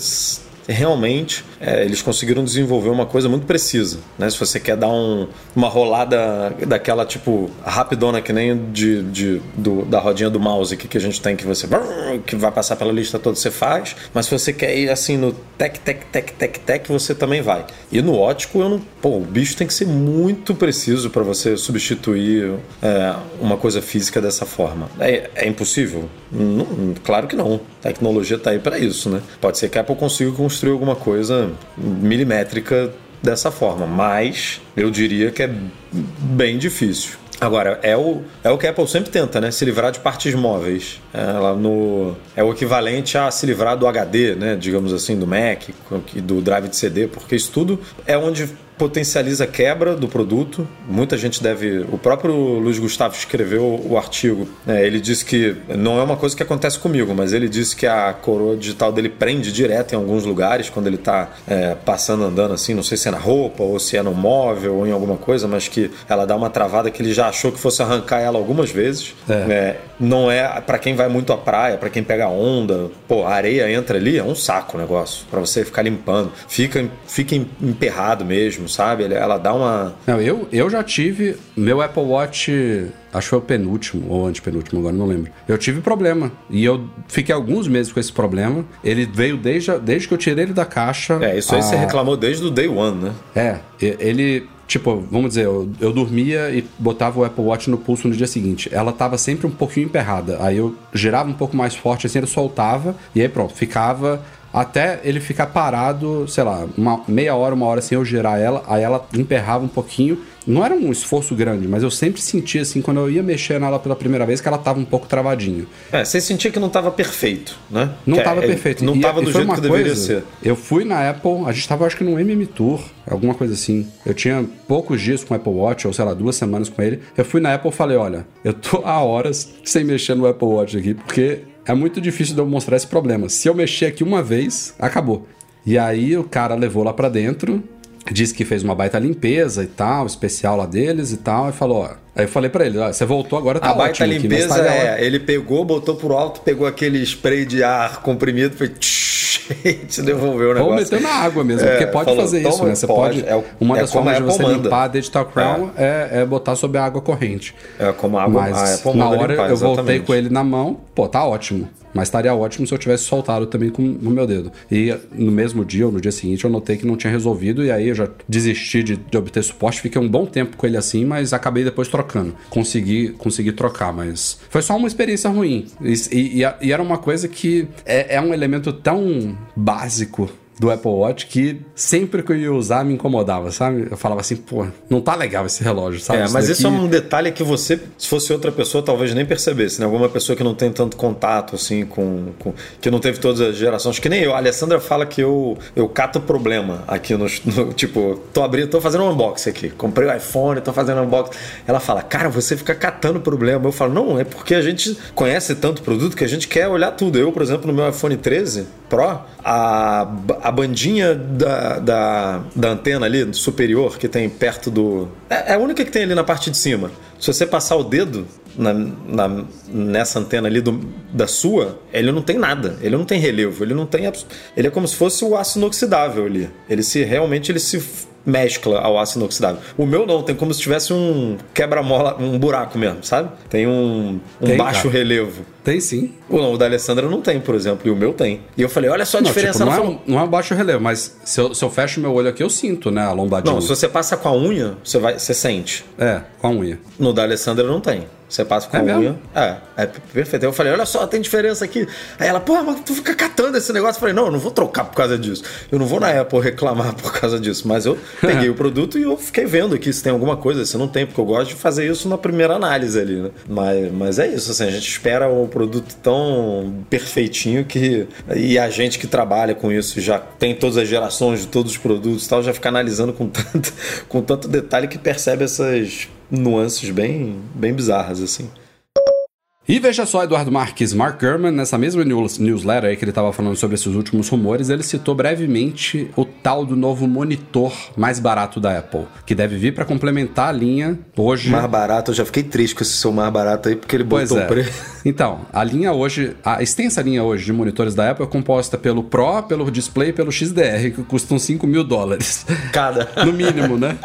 realmente é, eles conseguiram desenvolver uma coisa muito precisa. Né? Se você quer dar um, uma rolada daquela tipo rapidona que nem de, de do, da rodinha do mouse que, que a gente tem que você que vai passar pela lista toda você faz, mas se você quer ir assim no tec tec tec tec tec você também vai. E no ótico eu não, pô, o bicho tem que ser muito preciso para você substituir é, uma coisa física dessa forma. É, é impossível? Não, claro que não. A tecnologia está aí para isso, né? Pode ser que a Apple consiga construir alguma coisa milimétrica dessa forma, mas eu diria que é bem difícil. Agora, é o, é o que a Apple sempre tenta, né? Se livrar de partes móveis. Ela no, é o equivalente a se livrar do HD, né? Digamos assim, do Mac, do drive de CD, porque isso tudo é onde potencializa a quebra do produto. Muita gente deve. O próprio Luiz Gustavo escreveu o artigo. Né? Ele disse que não é uma coisa que acontece comigo, mas ele disse que a coroa digital dele prende direto em alguns lugares quando ele está é, passando, andando assim. Não sei se é na roupa ou se é no móvel ou em alguma coisa, mas que ela dá uma travada que ele já achou que fosse arrancar ela algumas vezes. É. É, não é para quem vai muito à praia, para quem pega onda. Pô, a areia entra ali, é um saco o negócio para você ficar limpando. Fica, fica emperrado mesmo sabe? Ela dá uma. Não, eu, eu já tive. Meu Apple Watch. Acho que foi o penúltimo ou antepenúltimo, agora não lembro. Eu tive problema. E eu fiquei alguns meses com esse problema. Ele veio desde, desde que eu tirei ele da caixa. É, isso aí a... você reclamou desde o day one, né? É, ele. Tipo, vamos dizer, eu, eu dormia e botava o Apple Watch no pulso no dia seguinte. Ela tava sempre um pouquinho emperrada. Aí eu girava um pouco mais forte, assim, ele soltava. E aí pronto, ficava até ele ficar parado, sei lá, uma meia hora, uma hora sem eu girar ela, aí ela emperrava um pouquinho. Não era um esforço grande, mas eu sempre sentia assim, quando eu ia mexer nela pela primeira vez, que ela tava um pouco travadinha. É, você sentia que não tava perfeito, né? Não que tava é, perfeito. Não e, tava do jeito que deveria ser. Eu fui na Apple, a gente tava acho que no MM Tour, alguma coisa assim. Eu tinha poucos dias com o Apple Watch, ou sei lá, duas semanas com ele. Eu fui na Apple e falei, olha, eu tô há horas sem mexer no Apple Watch aqui, porque é muito difícil de eu mostrar esse problema. Se eu mexer aqui uma vez, acabou. E aí o cara levou lá para dentro, disse que fez uma baita limpeza e tal, especial lá deles e tal, e falou, ó. Aí eu falei para ele, ó, você voltou agora, tá A baita ótimo limpeza aqui, tá é, ele pegou, botou pro alto, pegou aquele spray de ar comprimido, foi te devolveu o negócio. Ou meteu na água mesmo, é, porque pode falou, fazer isso, né? Você pode. pode é, uma é das formas de você manda. limpar a Digital Crown é. é. é. botar sob a água corrente. É como a água Mas a na hora limpar, eu voltei com ele na mão, pô, tá ótimo. Mas estaria ótimo se eu tivesse soltado também com o meu dedo. E no mesmo dia ou no dia seguinte eu notei que não tinha resolvido e aí eu já desisti de, de obter suporte. Fiquei um bom tempo com ele assim, mas acabei depois trocando. Consegui, consegui trocar, mas foi só uma experiência ruim. E, e, e era uma coisa que é, é um elemento tão básico do Apple Watch que sempre que eu ia usar me incomodava, sabe? Eu falava assim, pô, não tá legal esse relógio, sabe? É, mas daqui... isso é um detalhe que você, se fosse outra pessoa, talvez nem percebesse, né? Alguma pessoa que não tem tanto contato, assim, com. com que não teve todas as gerações. Que nem eu. A Alessandra fala que eu, eu cato problema aqui no, no. tipo, tô abrindo, tô fazendo um unboxing aqui. Comprei o iPhone, tô fazendo um unboxing. Ela fala, cara, você fica catando problema. Eu falo, não, é porque a gente conhece tanto produto que a gente quer olhar tudo. Eu, por exemplo, no meu iPhone 13 Pro, a a bandinha da, da, da, antena ali superior que tem perto do. É, é a única que tem ali na parte de cima. Se você passar o dedo na, na, nessa antena ali do, da sua, ele não tem nada. Ele não tem relevo. Ele não tem. Ele é como se fosse o aço inoxidável ali. Ele se realmente ele se mescla ao aço inoxidável. O meu não, tem como se tivesse um quebra-mola, um buraco mesmo, sabe? Tem um, um Tem, baixo cara. relevo. Tem sim. O, o da Alessandra não tem, por exemplo, e o meu tem. E eu falei, olha só a Não, diferença. tipo, não, é não é baixo relevo, mas se eu, se eu fecho meu olho aqui, eu sinto, né? A lombadinha. não, se você passa com a unha, você, vai, você sente. É, com a unha. No da Alessandra não tem. Você passa com É a mesmo? unha. É, é perfeito. Aí eu falei, olha só, tem diferença aqui. Aí ela, pô, mas tu fica catando esse negócio. Eu falei, não, eu não vou trocar por causa disso. Eu não vou na Apple reclamar [laughs] por causa disso. Mas eu peguei [laughs] o produto e eu fiquei vendo aqui se tem alguma coisa. Se não tem, porque eu gosto de fazer isso na primeira análise ali, né? Mas, mas é isso, assim, a gente espera o produto tão perfeitinho que. E a gente que trabalha com isso já tem todas as gerações de todos os produtos e tal, já fica analisando com [laughs] tanto, com tanto detalhe que percebe essas nuances bem, bem bizarras, assim. E veja só, Eduardo Marques, Mark Gurman, nessa mesma news- newsletter aí que ele estava falando sobre esses últimos rumores, ele citou brevemente o tal do novo monitor mais barato da Apple, que deve vir para complementar a linha hoje. Mais barato, eu já fiquei triste com esse seu mais barato aí, porque ele Pois botou é. o preço. Então, a linha hoje, a extensa linha hoje de monitores da Apple é composta pelo Pro, pelo Display e pelo XDR, que custam 5 mil dólares. Cada. No mínimo, né?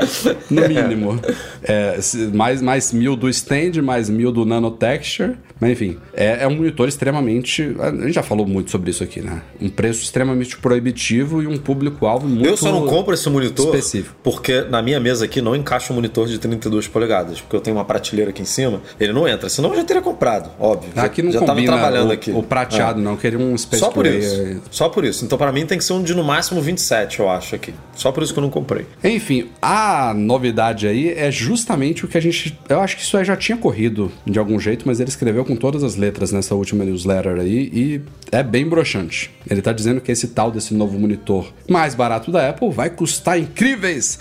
No mínimo. É, mais, mais mil do stand, mais mil do Nano Texture. Mas enfim, é, é um monitor extremamente. A gente já falou muito sobre isso aqui, né? Um preço extremamente proibitivo e um público-alvo muito. Eu só não compro esse monitor específico. porque na minha mesa aqui não encaixa um monitor de 32 polegadas, porque eu tenho uma prateleira aqui em cima, ele não entra, senão eu já teria comprado, óbvio. Já- Aqui não já tava combina trabalhando o, aqui. o prateado, É. não. Queria um Space Só por Gray. isso. Só por isso. Então, para mim, tem que ser um de no máximo 27, eu acho, aqui. Só por isso que eu não comprei. Enfim, a novidade aí é justamente o que a gente. Eu acho que isso aí já tinha corrido de algum jeito, mas ele escreveu com todas as letras nessa última newsletter aí e é bem broxante. Ele tá dizendo que esse tal desse novo monitor mais barato da Apple vai custar incríveis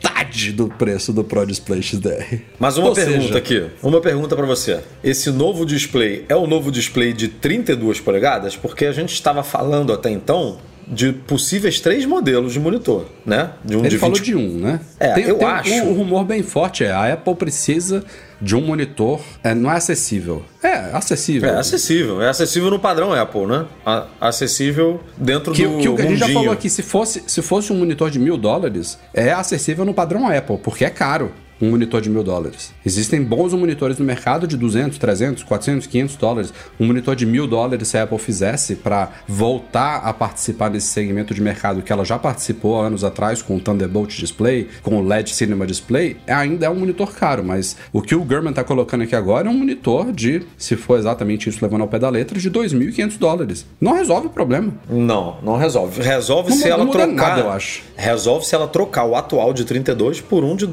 metade do preço do Pro Display XDR. Mas uma Ou pergunta seja, aqui. Uma pergunta para você. Esse novo display é o novo display de 32 polegadas? Porque a gente estava falando até então de possíveis três modelos de monitor, né? De um Ele de falou 20 de um, né? É, eu acho. Um, um rumor bem forte é a Apple precisa de um monitor. É, não é acessível. É, acessível. É acessível. É acessível no padrão Apple, né? A- acessível dentro Que, do que o que a gente já mundinho. falou aqui, se fosse, se fosse um monitor de mil dólares, é acessível no padrão Apple, porque é caro um monitor de mil dólares. Existem bons monitores no mercado de 200, 300, 400, 500 dólares. Um monitor de mil dólares, se a Apple fizesse para voltar a participar desse segmento de mercado que ela já participou há anos atrás com o Thunderbolt Display, com o LED Cinema Display, ainda é um monitor caro, mas o que o Gurman está colocando aqui agora é um monitor de, se for exatamente isso levando ao pé da letra, de 2.500 dólares. Não resolve o problema. Não, não resolve. Resolve Não se ela não muda trocar. nada, eu acho. Resolve se ela trocar o atual de 32 por um de,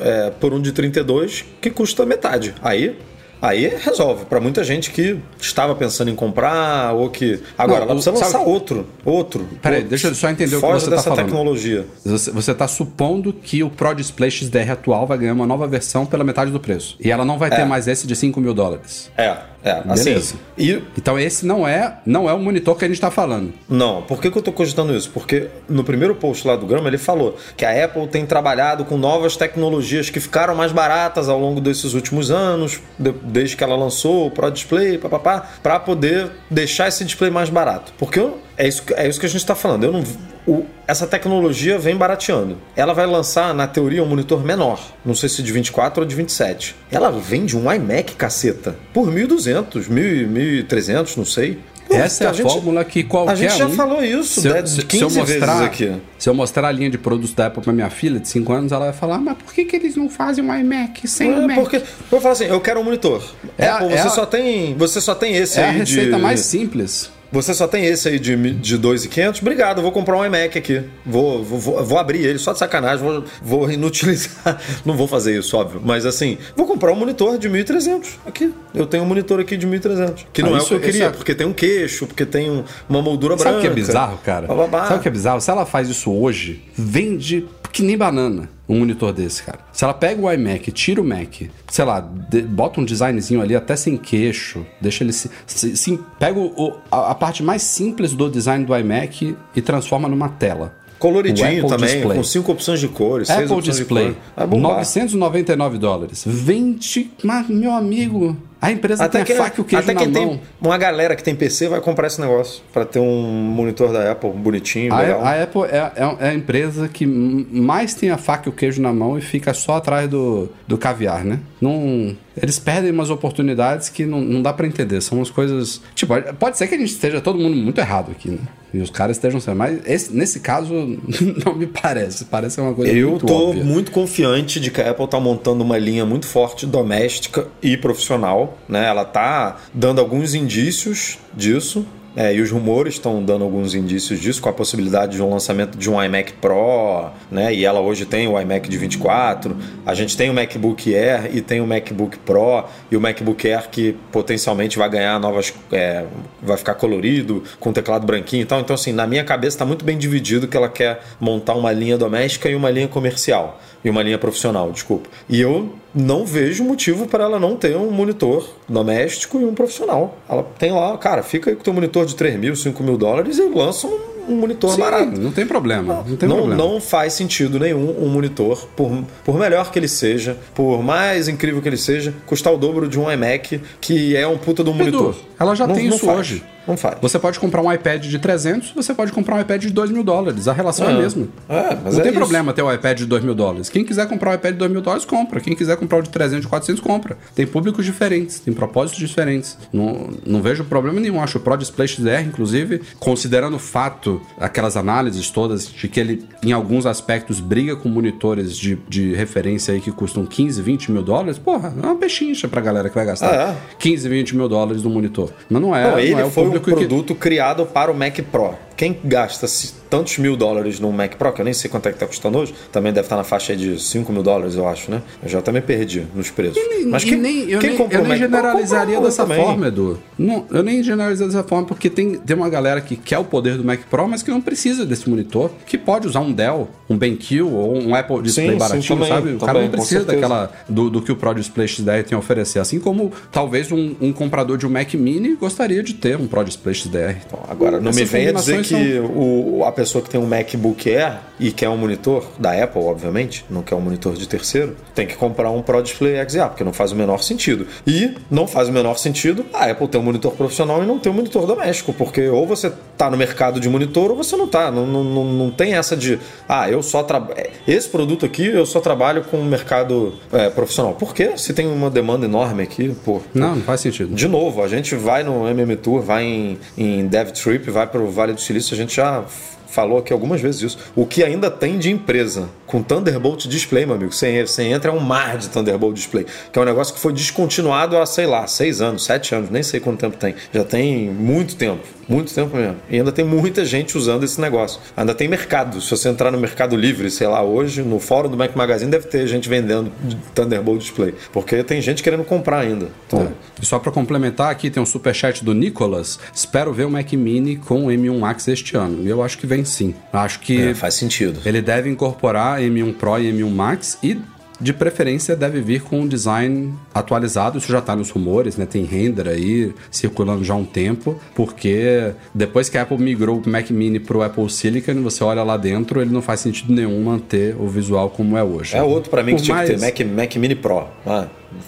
é, por um de 32 que custa metade. Aí. Aí resolve. Para muita gente que estava pensando em comprar ou que. Agora, Não, ela precisa lançar sabe- outro. Outro. Peraí, deixa eu só entender o que você tá dessa falando. tecnologia. Você está supondo que o Pro Display XDR atual vai ganhar uma nova versão pela metade do preço. E ela não vai ter É. mais esse de 5 mil dólares. É, é. Assim. Beleza. E Então esse não é, não é o monitor que a gente está falando. Não, por que, que eu tô cogitando isso? Porque no primeiro post lá do Grama ele falou que a Apple tem trabalhado com novas tecnologias que ficaram mais baratas ao longo desses últimos anos, de- desde que ela lançou o Pro Display, papapá, para poder deixar esse display mais barato. Porque eu- é, isso, é isso que a gente está falando. Eu não, o- essa tecnologia vem barateando. Ela vai lançar, na teoria, um monitor menor. Não sei se de 24 ou de 27. Ela vende um iMac, caceta, por 1.200, 1.000, 1.300, não sei. Essa é a, gente- fórmula que qualquer a gente já um- falou isso se eu, né, se- se 15 eu mostrar, vezes aqui. Se eu mostrar a linha de produtos da Apple para minha filha de 5 anos, ela vai falar, mas por que, que eles não fazem um iMac sem o É Mac? porque eu vou falar assim, eu quero um monitor. É a- Apple, é você a- só tem, você só tem esse É a aí receita de mais simples. Você só tem esse aí de de 2.500? Obrigado, eu vou comprar um iMac aqui. Vou, vou, vou, abrir ele só de sacanagem, vou, vou [laughs] inutilizar. Não vou fazer isso, óbvio. Mas assim, vou comprar um monitor de 1.300 aqui. Eu tenho um monitor aqui de 1.300. Que não Ah, é o isso- que eu queria, é- porque tem um queixo, porque tem um- uma moldura branca. Sabe o que é bizarro, cara? Bababá. Sabe o que é bizarro? Se ela faz isso hoje, vende que nem banana um monitor desse, cara. Se ela pega o iMac, tira o Mac, sei lá, de- bota um designzinho ali até sem queixo, deixa ele se, se- sim, pega o- a, a parte mais simples do design do iMac e transforma numa tela. Coloridinho também, Display. com cinco opções de cores, Apple Display, de cor. Vai bombar. 999 dólares. 20, mas meu amigo, a empresa Até tem que, a faca e o queijo até na quem mão. tem uma galera que tem PC vai comprar esse negócio pra ter um monitor da Apple bonitinho, legal. A, a Apple é, é- é a empresa que mais tem a faca e o queijo na mão e fica só atrás do, do caviar, né? Não, eles perdem umas oportunidades que não, não dá pra entender. São umas coisas. Tipo, pode ser que a gente esteja todo mundo muito errado aqui, né? E os caras estejam sendo. Mas esse- nesse caso, [laughs] não me parece. Parece uma coisa Eu muito tô óbvia. muito confiante de que a Apple tá montando uma linha muito forte doméstica e profissional, né? Ela tá dando alguns indícios disso. É, e os rumores estão dando alguns indícios disso, com a possibilidade de um lançamento de um iMac Pro, né? E ela hoje tem o iMac de 24. A gente tem o MacBook Air e tem o MacBook Pro e o MacBook Air que potencialmente vai ganhar novas, é, vai ficar colorido com teclado branquinho e tal. Então assim, na minha cabeça está muito bem dividido que ela quer montar uma linha doméstica e uma linha comercial e uma linha profissional, desculpa. E eu não vejo motivo para ela não ter um monitor doméstico e um profissional. Ela tem lá, cara, fica aí com o teu monitor de 3 mil, 5 mil dólares e lança um um monitor Sim, barato. não tem problema. Não tem Não, problema. não faz sentido nenhum um monitor, por, por melhor que ele seja, por mais incrível que ele seja, custar o dobro de um iMac, que é um puta de um Edu, monitor. ela já Não- tem não isso faz. hoje. Não faz. Você pode comprar um iPad de 300, você pode comprar um iPad de 2 mil dólares. A relação é, a É. mesma. É, não é tem isso. problema ter o iPad de 2 mil dólares. Quem quiser comprar o iPad de 2 mil dólares, compra. Quem quiser comprar o de 300, de 400, compra. Tem públicos diferentes, tem propósitos diferentes. Não, não vejo problema nenhum. Acho o Pro Display XDR, inclusive, considerando o fato, aquelas análises todas, de que ele, em alguns aspectos, briga com monitores de, de referência aí que custam 15, 20 mil dólares, porra, é uma pechincha pra galera que vai gastar Ah, 15, 20 mil dólares no monitor. Mas não é, Não, ele não é o foi produto criado para o Mac Pro. Quem gasta tantos mil dólares num Mac Pro, que eu nem sei quanto é que tá custando hoje, também deve estar na faixa de 5 mil dólares, eu acho, né? Eu já me perdi nos preços. Mas quem, nem, eu quem nem, comprou eu nem Mac generalizaria dessa também. forma, Edu. Não, eu nem generalizaria dessa forma, porque tem, tem uma galera que quer o poder do Mac Pro, mas que não precisa desse monitor, que pode usar um Dell, um BenQ ou um Apple Display Sim, sim, baratinho, também, sabe? O cara também, não com precisa daquela do, do que o Pro Display XDR tem a oferecer. Assim como talvez um, um comprador de um Mac Mini gostaria de ter um Pro Display XDR. Agora, não me venha dizer combinações que o, a pessoa que tem um MacBook Air e quer um monitor da Apple, obviamente, não quer um monitor de terceiro, tem que comprar um Pro Display XDR, porque não faz o menor sentido. E não faz o menor sentido a Apple ter um monitor profissional e não ter um monitor doméstico, porque ou você tá no mercado de monitor ou você não tá. Não, não, não, não tem essa de, ah, eu só trabalho. Esse produto aqui eu só trabalho com o mercado é, profissional. Por quê? Se tem uma demanda enorme aqui, pô. Não, não faz sentido. De novo, a gente vai no MM Tour, vai em, em Dev Trip, vai para o Vale do Silício, a gente já falou aqui algumas vezes isso. O que ainda tem de empresa com Thunderbolt Display, meu amigo, você, entra é um mar de Thunderbolt Display, que é um negócio que foi descontinuado há, sei lá, seis anos, sete anos, nem sei quanto tempo tem. Já tem muito tempo, muito tempo mesmo. E ainda tem muita gente usando esse negócio. Ainda tem mercado. Se você entrar no Mercado Livre, sei lá, hoje, no fórum do Mac Magazine, deve ter gente vendendo Thunderbolt Display. Porque tem gente querendo comprar ainda. Então. E só para complementar, aqui tem um superchat do Nicolas. Espero ver o Mac Mini com o M1 Max este ano. E eu acho que vem sim. Acho que é, faz sentido. ele deve incorporar M1 Pro e M1 Max e de preferência deve vir com um design atualizado, isso já tá nos rumores, né? Tem render aí circulando já há um tempo, porque depois que a Apple migrou o Mac Mini pro Apple Silicon, você olha lá dentro, ele não faz sentido nenhum manter o visual como é hoje. É outro pra mim Por que tinha mais- que ter, Mac, Mac Mini Pro. Ah,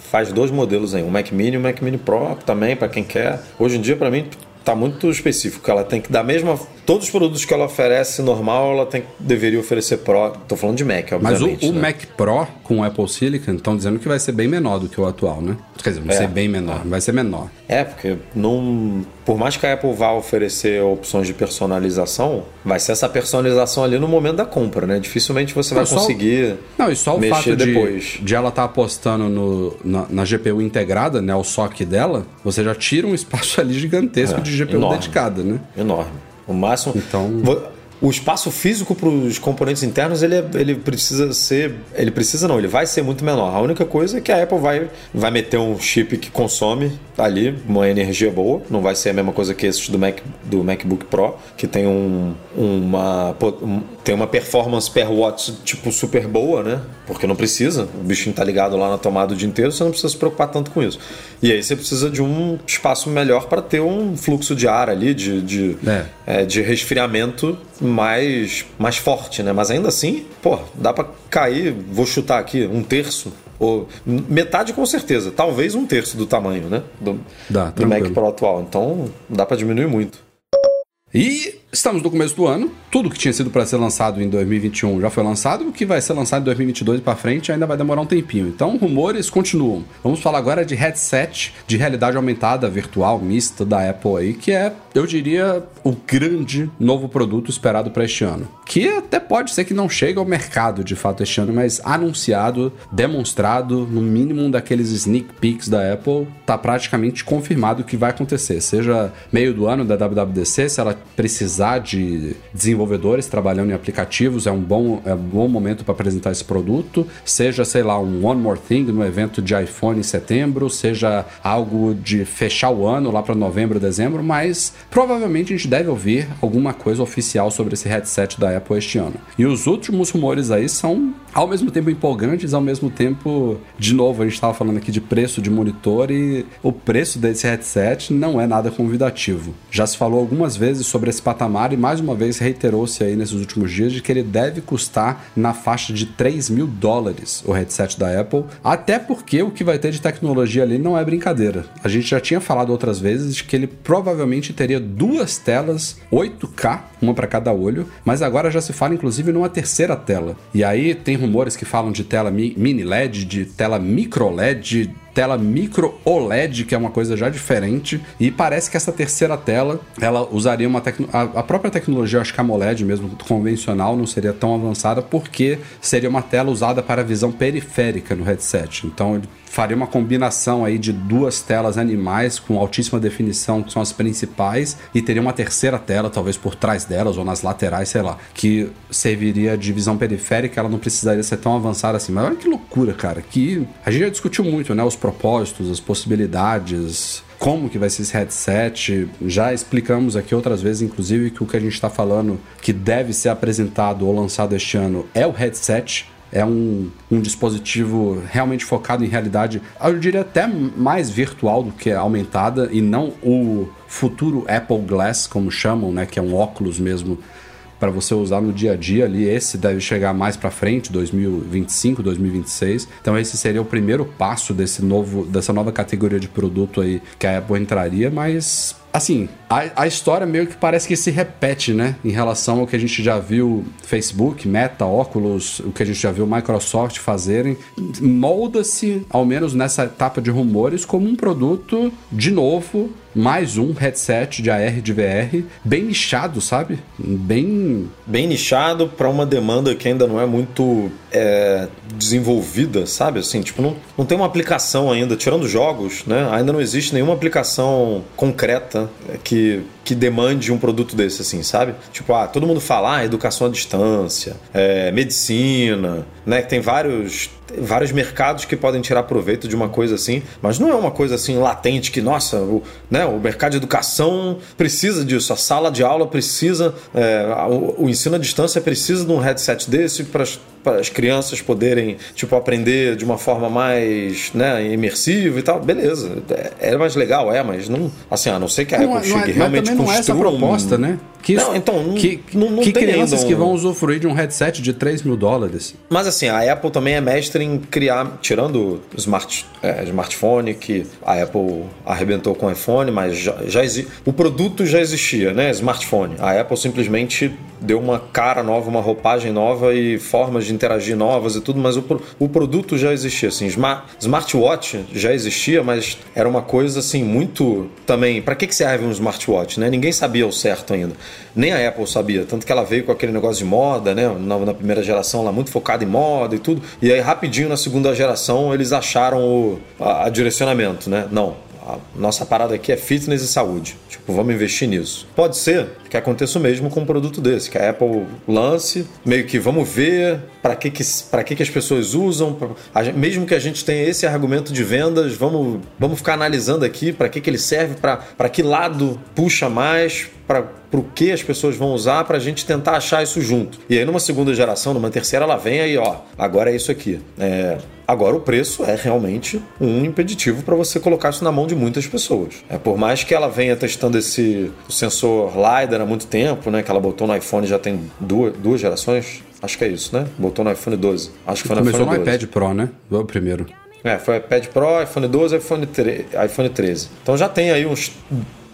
faz dois modelos aí, um Mac Mini e um Mac Mini Pro também, pra quem quer. Hoje em dia, pra mim, tá muito específico. Ela tem que dar mesma. Todos os produtos que ela oferece normal, ela tem, deveria oferecer Pro. Tô falando de Mac, Mas o, obviamente. o né? Mac Pro com o Apple Silicon estão dizendo que vai ser bem menor do que o atual, né? Quer dizer, não É. sei bem menor, vai ser menor. É, porque não. Por mais que a Apple vá oferecer opções de personalização, vai ser essa personalização ali no momento da compra, né? Dificilmente você vai Não, só- conseguir. Não, e só o fato de, depois. de ela estar apostando no, na, na GPU integrada, né? O SOC dela, você já tira um espaço ali gigantesco É, de GPU enorme. dedicada, né? Enorme. O máximo. Então- O espaço físico para os componentes internos ele, é- ele precisa ser. Ele precisa não, ele vai ser muito menor. A única coisa é que a Apple vai, vai meter um chip que consome ali uma energia boa. Não vai ser a mesma coisa que esses do, Mac, do MacBook Pro, que tem um, uma, um- tem uma performance per watt tipo super boa, né? Porque não precisa. O bichinho tá ligado lá na tomada o dia inteiro, você não precisa se preocupar tanto com isso. E aí você precisa de um espaço melhor para ter um fluxo de ar ali, de, de, É. é, de resfriamento mais, mais forte, né? Mas ainda assim, pô, dá para cair, vou chutar aqui, um terço ou metade com certeza, talvez um terço do tamanho, né? Do, Dá, do Mac Pro atual. Então dá para diminuir muito. E estamos no começo do ano, tudo que tinha sido para ser lançado em 2021 já foi lançado, o que vai ser lançado em 2022 para frente ainda vai demorar um tempinho. Então, rumores continuam. Vamos falar agora de headset de realidade aumentada virtual mista da Apple aí, que é, eu diria, o grande novo produto esperado para este ano. Que até pode ser que não chegue ao mercado de fato este ano, mas anunciado, demonstrado, no mínimo um daqueles sneak peeks da Apple, tá praticamente confirmado que vai acontecer. Seja meio do ano da WWDC, se ela precisar de desenvolvedores trabalhando em aplicativos, é um bom, é um bom momento para apresentar esse produto. Seja, sei lá, um One More Thing no evento de iPhone em setembro, seja algo de fechar o ano lá para novembro, dezembro, mas provavelmente a gente deve ouvir alguma coisa oficial sobre esse headset da Apple este ano. E os últimos rumores aí são ao mesmo tempo empolgantes, ao mesmo tempo, de novo, a gente estava falando aqui de preço de monitor e o preço desse headset não é nada convidativo. Já se falou algumas vezes sobre esse patamar e mais uma vez reiterou-se aí nesses últimos dias de que ele deve custar na faixa de 3 mil dólares o headset da Apple, até porque o que vai ter de tecnologia ali não é brincadeira. A gente já tinha falado outras vezes de que ele provavelmente teria duas telas 8K, uma para cada olho, mas agora já se fala inclusive numa terceira tela. E aí tem rumores que falam de tela mini LED, de tela micro LED, tela micro OLED, que é uma coisa já diferente, e parece que essa terceira tela, ela usaria uma a, própria tecnologia, acho que a AMOLED mesmo convencional não seria tão avançada porque seria uma tela usada para visão periférica no headset. Então ele faria uma combinação aí de duas telas animais com altíssima definição, que são as principais, e teria uma terceira tela, talvez por trás delas ou nas laterais, sei lá, que serviria de visão periférica, ela não precisaria ser tão avançada assim. Mas olha que loucura, cara, que a gente já discutiu muito, né, os propósitos, as possibilidades, como que vai ser esse headset. Já explicamos aqui outras vezes, inclusive, que o que a gente está falando que deve ser apresentado ou lançado este ano é o headset é um, um dispositivo realmente focado em realidade, eu diria até mais virtual do que aumentada, e não o futuro Apple Glass, como chamam, né, que é um óculos mesmo para você usar no dia a dia ali. Esse deve chegar mais para frente, 2025, 2026. Então esse seria o primeiro passo desse novo, dessa nova categoria de produto aí que a Apple entraria, mas assim, a, a, história meio que parece que se repete, né? Em relação ao que a gente já viu Facebook, Meta, Oculus, o que a gente já viu Microsoft fazerem. Molda-se, ao menos nessa etapa de rumores, como um produto, de novo, mais um headset de AR de VR, bem nichado, sabe? Bem. Bem nichado para uma demanda que ainda não é muito é, desenvolvida, sabe? Assim, tipo, não, não tem uma aplicação ainda, tirando jogos, né? Ainda não existe nenhuma aplicação concreta que que demande um produto desse, assim, sabe? Tipo, ah, todo mundo fala, ah, educação à distância, é, medicina, né? Que tem vários vários mercados que podem tirar proveito de uma coisa assim, mas não é uma coisa assim latente que, nossa, o, né, o mercado de educação precisa disso, a sala de aula precisa, é, o, o, ensino à distância precisa de um headset desse para as crianças poderem, tipo, aprender de uma forma mais, né, imersiva e tal. Beleza, é, é mais legal, é, mas não, assim, a não ser que a não, Apple não, chegue é, realmente não é essa a proposta, né? Que, não, então, que, não, não que crianças um... que vão usufruir de um headset de 3 mil dólares. Mas assim, a Apple também é mestre em criar, tirando o smart, é, smartphone, que a Apple arrebentou com o iPhone, mas já, já exi... o produto já existia, né? Smartphone. A Apple simplesmente deu uma cara nova, uma roupagem nova e formas de interagir novas e tudo, mas o, o produto já existia. Assim, smart, smartwatch já existia, mas era uma coisa assim muito também. Para que, que serve um smartwatch? Né? Ninguém sabia o certo ainda. Nem a Apple sabia, tanto que ela veio com aquele negócio de moda, né? Na, na primeira geração, ela muito focada em moda e tudo. E aí, rapidinho, na segunda geração, eles acharam o a, a direcionamento, né? Não, a nossa parada aqui é fitness e saúde. Tipo, vamos investir nisso. Pode ser que aconteça o mesmo com um produto desse, que a Apple lance, meio que vamos ver para que, que, que, que as pessoas usam, pra, mesmo que a gente tenha esse argumento de vendas, vamos, vamos ficar analisando aqui para que, que ele serve, para que lado puxa mais, para o que as pessoas vão usar para a gente tentar achar isso junto. E aí, numa segunda geração, numa terceira, ela vem aí, ó, agora é isso aqui. É, Agora, o preço é realmente um impeditivo para você colocar isso na mão de muitas pessoas. É, por mais que ela venha testando esse sensor LiDAR há muito tempo, né? Que ela botou no iPhone já tem duas, duas gerações. Acho que é isso, né? Botou no iPhone 12. Acho que foi no Começou iPhone no 12. iPad Pro, né? Foi o primeiro. É, foi iPad Pro, iPhone 12 iPhone, 3, iPhone 13. Então já tem aí uns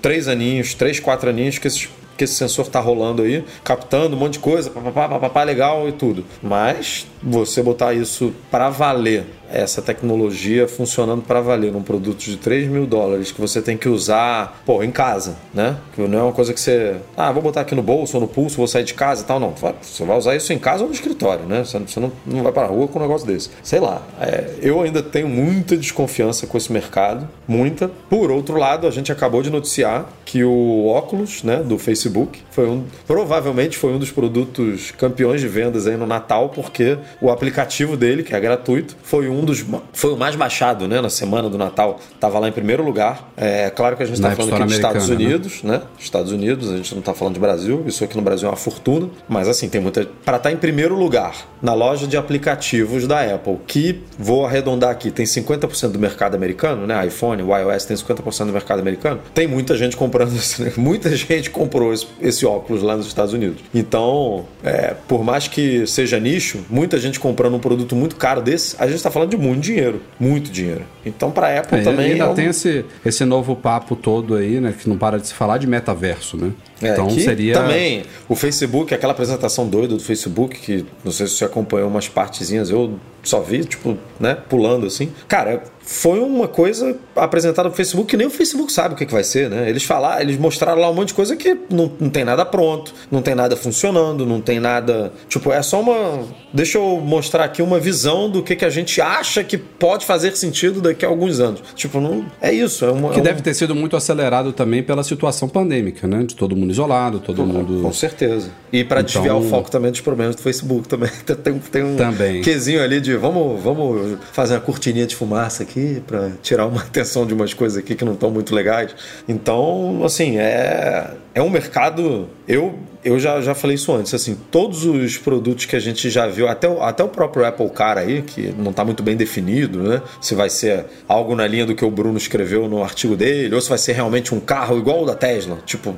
três aninhos, três, quatro aninhos que, esses, que esse sensor tá rolando aí, captando um monte de coisa, papapá, papapá, legal e tudo. Mas você botar isso para valer, essa tecnologia funcionando para valer num produto de 3 mil dólares que você tem que usar, pô, em casa, né? Que não é uma coisa que você, ah, vou botar aqui no bolso ou no pulso, vou sair de casa e tal, não. Você vai usar isso em casa ou no escritório, né? Você, não, não vai para a rua com um negócio desse. Sei lá, é, eu ainda tenho muita desconfiança com esse mercado, muita. Por outro lado, a gente acabou de noticiar que o óculos, né, do Facebook, foi um, provavelmente foi um dos produtos campeões de vendas aí no Natal, porque o aplicativo dele, que é gratuito, foi um dos foi o mais baixado, né, na semana do Natal. Tava lá em primeiro lugar. É claro que a gente está falando aqui dos Estados Unidos, né? né? Estados Unidos, a gente não está falando de Brasil. Isso aqui no Brasil é uma fortuna, mas assim tem muita para estar em primeiro lugar na loja de aplicativos da Apple, que vou arredondar aqui, tem 50% do mercado americano, né? iPhone, o iOS tem 50% do mercado americano. Tem muita gente comprando, [laughs] muita gente comprou esse, esse óculos lá nos Estados Unidos. Então, é, por mais que seja nicho, muita gente comprando um produto muito caro desse, a gente está falando de muito dinheiro, muito dinheiro. Então, para a Apple é, também. ainda é um... tem esse, esse novo papo todo aí, né? Que não para de se falar de metaverso, né? É, então seria. Também, o Facebook, aquela apresentação doida do Facebook, que não sei se você acompanhou umas partezinhas, eu só vi, tipo, né, pulando assim. Cara, foi uma coisa apresentada no Facebook que nem o Facebook sabe o que, que vai ser, né? Eles falaram, eles mostraram lá um monte de coisa que não, não tem nada pronto, não tem nada funcionando, não tem nada. Tipo, é só uma. Deixa eu mostrar aqui uma visão do que, que a gente acha que pode fazer sentido daqui a alguns anos. Tipo, não. É isso. É uma, que é deve ter sido muito acelerado também pela situação pandêmica, né? De todo mundo isolado, todo mundo. Com certeza. E para então... desviar o foco também dos problemas do Facebook também. [laughs] tem, tem um também. quesinho ali de vamos, vamos fazer uma cortininha de fumaça aqui aqui para tirar uma [laughs] atenção de umas coisas aqui que não estão muito legais. Então, assim, é, é um mercado. Eu, eu já, já falei isso antes. Assim, todos os produtos que a gente já viu, até o, até o próprio Apple Car aí, que não está muito bem definido, né? Se vai ser algo na linha do que o Bruno escreveu no artigo dele, ou se vai ser realmente um carro igual o da Tesla. Tipo,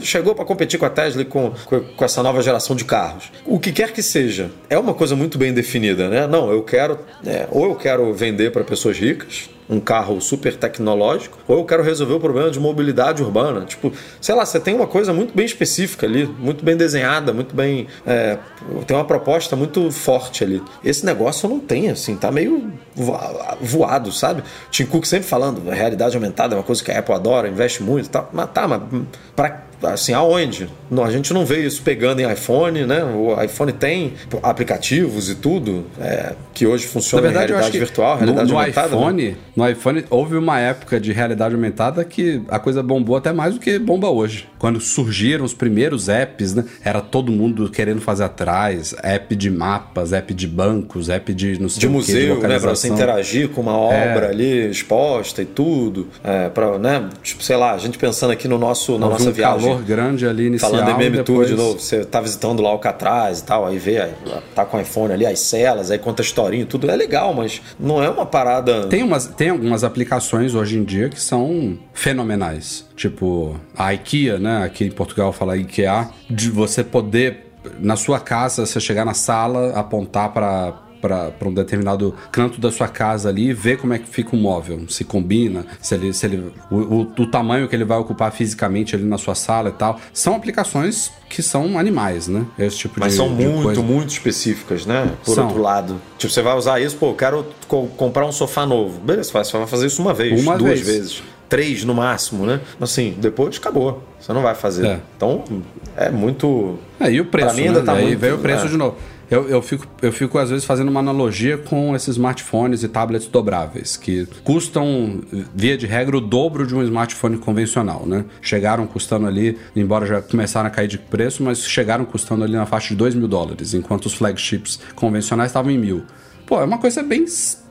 chegou para competir com a Tesla e com, com, com essa nova geração de carros. O que quer que seja, é uma coisa muito bem definida, né? Não, eu quero. É, ou eu quero vender para pessoas ricas um carro super tecnológico, ou eu quero resolver o problema de mobilidade urbana. Tipo, sei lá, você tem uma coisa muito bem específica ali, muito bem desenhada, muito bem. É, tem uma proposta muito forte ali. Esse negócio não tem, assim, tá meio voado, sabe? Tim Cook sempre falando, a realidade aumentada é uma coisa que a Apple adora, investe muito e tal. Mas tá, mas pra assim, aonde? Não, a gente não vê isso pegando em iPhone, né? O iPhone tem aplicativos e tudo é, que hoje funcionam em realidade virtual, realidade no, no aumentada. iPhone, né? No iPhone houve uma época de realidade aumentada que a coisa bombou até mais do que bomba hoje. Quando surgiram os primeiros apps, né? Era todo mundo querendo fazer atrás, app de mapas, app de bancos, app de não sei de o museu, que, de né, para você interagir com uma obra é. ali exposta e tudo, é, para, né, tipo, sei lá, a gente pensando aqui no nosso na houve nossa um viagem. Grande ali inicial. Falando meme depois... tour de novo, você tá visitando lá o Alcatraz e tal, aí vê, tá com o iPhone ali, as celas, aí conta historinha tudo, é legal, mas não é uma parada. Tem umas, tem algumas aplicações hoje em dia que são fenomenais. Tipo, a IKEA, né? Aqui em Portugal fala IKEA, de você poder na sua casa, você chegar na sala, apontar para para um determinado canto da sua casa ali e ver como é que fica o móvel, se combina, se ele, se ele o, o, o, tamanho que ele vai ocupar fisicamente ali na sua sala e tal. São aplicações que são animais, né? Esse tipo Mas de, são de muito, coisa. muito específicas, né? Por são. outro lado. Tipo, você vai usar isso, pô, eu quero co comprar um sofá novo. Beleza, você vai fazer isso uma vez, uma duas vez. vezes três no máximo, né? Assim, depois acabou. Você não vai fazer. É. Então, é muito. É, e o preço? Pra mim ainda né? tá Aí muito... veio o preço é. de novo. Eu, eu, fico, eu fico, às vezes, fazendo uma analogia com esses smartphones e tablets dobráveis, que custam, via de regra, o dobro de um smartphone convencional, né? Chegaram custando ali, embora já começaram a cair de preço, mas chegaram custando ali na faixa de 2 mil dólares, enquanto os flagships convencionais estavam em mil. Pô, é uma coisa bem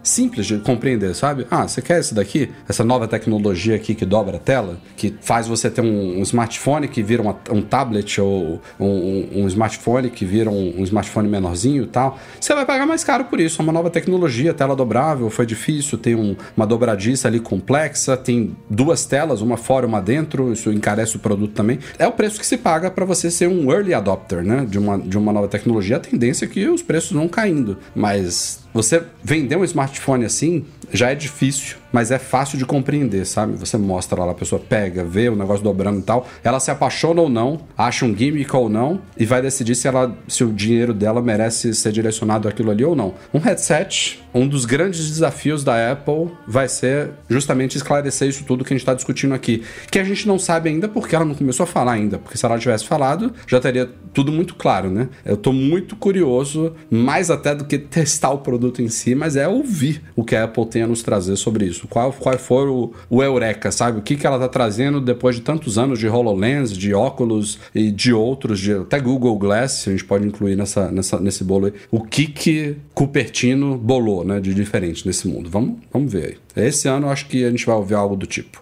simples de compreender, sabe? Ah, você quer esse daqui? Essa nova tecnologia aqui que dobra a tela, que faz você ter um, um smartphone que vira uma, um tablet ou um, um, smartphone que vira um, smartphone menorzinho e tal. Você vai pagar mais caro por isso. É uma nova tecnologia, tela dobrável, foi difícil, tem uma dobradiça ali complexa, tem duas telas, uma fora e uma dentro, isso encarece o produto também. É o preço que se paga para você ser um early adopter, né? De uma, de uma nova tecnologia. A tendência é que os preços vão caindo. Mas você vender um smartphone assim já é difícil, mas é fácil de compreender, sabe? Você mostra lá, a pessoa pega, vê o negócio dobrando e tal, ela se apaixona ou não, acha um gimmick ou não, e vai decidir se, ela, se o dinheiro dela merece ser direcionado àquilo ali ou não. Um headset, um dos grandes desafios da Apple vai ser justamente esclarecer isso tudo que a gente está discutindo aqui, que a gente não sabe ainda porque ela não começou a falar ainda, porque se ela tivesse falado, já teria tudo muito claro, né? Eu tô muito curioso, mais até do que testar o produto em si, mas é ouvir o que a Apple tem a nos trazer sobre isso. Qual, qual for o, o Eureka, sabe? O que, que ela tá trazendo depois de tantos anos de HoloLens, de óculos e de outros, de até Google Glass, a gente pode incluir nessa, nessa, nesse bolo aí. O que que Cupertino bolou, né, de diferente nesse mundo? Vamos, vamos ver aí. Esse ano eu acho que a gente vai ouvir algo do tipo.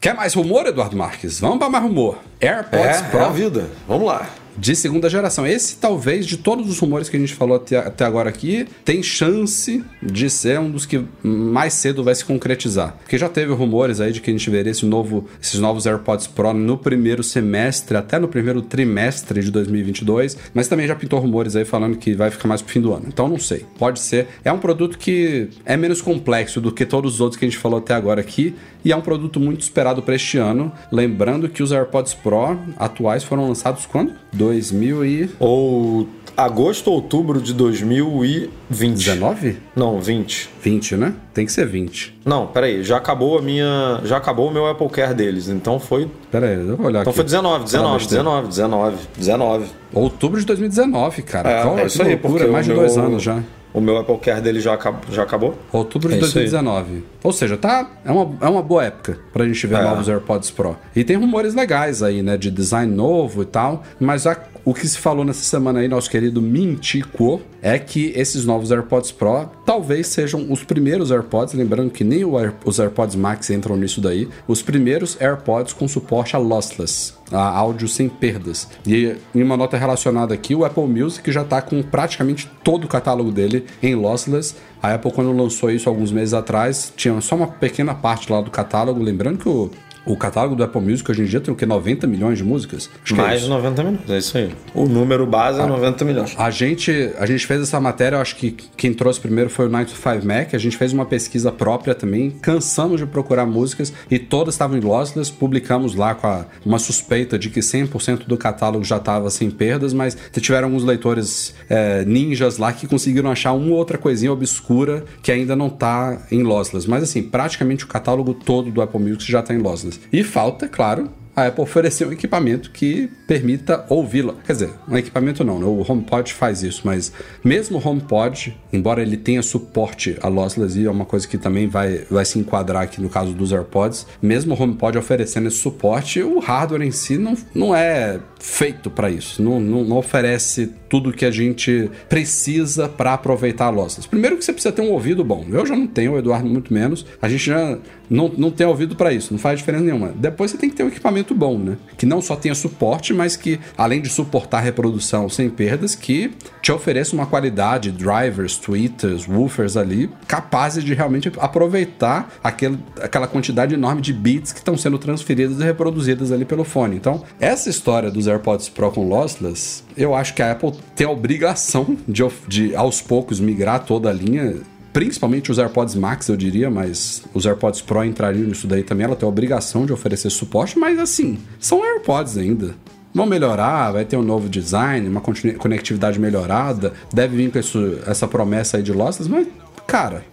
Quer mais rumor, Eduardo Marques? Vamos para mais rumor. AirPods é, Pro. É a vida. Vamos lá de segunda geração. Esse, talvez, de todos os rumores que a gente falou até, até agora aqui, tem chance de ser um dos que mais cedo vai se concretizar. Porque já teve rumores aí de que a gente veria esse novo, esses novos AirPods Pro no primeiro semestre, até no primeiro trimestre de 2022, mas também já pintou rumores aí falando que vai ficar mais pro fim do ano. Então não sei. Pode ser. É um produto que é menos complexo do que todos os outros que a gente falou até agora aqui e é um produto muito esperado para este ano. Lembrando que os AirPods Pro atuais foram lançados quando? 2000 e... Ou agosto ou outubro de 2020. 19? Não, 20. 20, né? Tem que ser 20. Não, peraí, já acabou a minha. Já acabou o meu Apple Care deles, então foi. Peraí, eu vou olhar então aqui. Então foi 19, 19, 19, 19, 19. Outubro de 2019, cara. É, Qual, é isso aí, loucura, mais de dois anos já. O meu Apple Care dele já, acabou, já acabou? Outubro de é 2019. Ou seja, tá, é, uma, é uma boa época pra gente ver é. novos AirPods Pro. E tem rumores legais aí, né? De design novo e tal. Mas a, o que se falou nessa semana aí, nosso querido Mintico, é que esses novos AirPods Pro talvez sejam os primeiros AirPods. Lembrando que nem Air, os AirPods Max entram nisso daí. Os primeiros AirPods com suporte a lossless a áudio sem perdas. E em uma nota relacionada aqui, o Apple Music já está com praticamente todo o catálogo dele em lossless. A Apple, quando lançou isso alguns meses atrás, tinha só uma pequena parte lá do catálogo. Lembrando que o o catálogo do Apple Music hoje em dia tem o que? 90 milhões de músicas? Acho Mais é de 90 milhões, é isso aí. O número base é 90 milhões. A gente, a gente fez essa matéria, eu acho que quem trouxe primeiro foi o 9to5 Mac. A gente fez uma pesquisa própria também. Cansamos de procurar músicas e todas estavam em lossless. Publicamos lá com a, uma suspeita de que 100% do catálogo já estava sem perdas, mas tiveram alguns leitores é, ninjas lá que conseguiram achar uma outra coisinha obscura que ainda não está em lossless. Mas assim, praticamente o catálogo todo do Apple Music já está em lossless. E falta, claro, a Apple oferecer um equipamento que permita ouvi-la. Quer dizer, um equipamento não, né? o HomePod faz isso, mas mesmo o HomePod, embora ele tenha suporte a lossless, e é uma coisa que também vai, vai se enquadrar aqui no caso dos AirPods, mesmo o HomePod oferecendo esse suporte, o hardware em si não, não é feito para isso, não, não, não, oferece tudo que a gente precisa para aproveitar a lossless. Primeiro que você precisa ter um ouvido bom, eu já não tenho, o Eduardo muito menos, a gente já não, não tem ouvido para isso, não faz diferença nenhuma. Depois você tem que ter um equipamento bom, né? Que não só tenha suporte, mas que, além de suportar reprodução sem perdas, que te ofereça uma qualidade, drivers, tweeters, woofers ali, capazes de realmente aproveitar aquele, aquela quantidade enorme de bits que estão sendo transferidas e reproduzidas ali pelo fone. Então, essa história dos AirPods Pro com lossless, eu acho que a Apple tem a obrigação de, de aos poucos migrar toda a linha principalmente os AirPods Max, eu diria, mas os AirPods Pro entrariam nisso daí também. Ela tem a obrigação de oferecer suporte, mas assim, são AirPods ainda. Vão melhorar, vai ter um novo design, uma conectividade melhorada, deve vir com isso, essa promessa aí de lossless, mas, cara,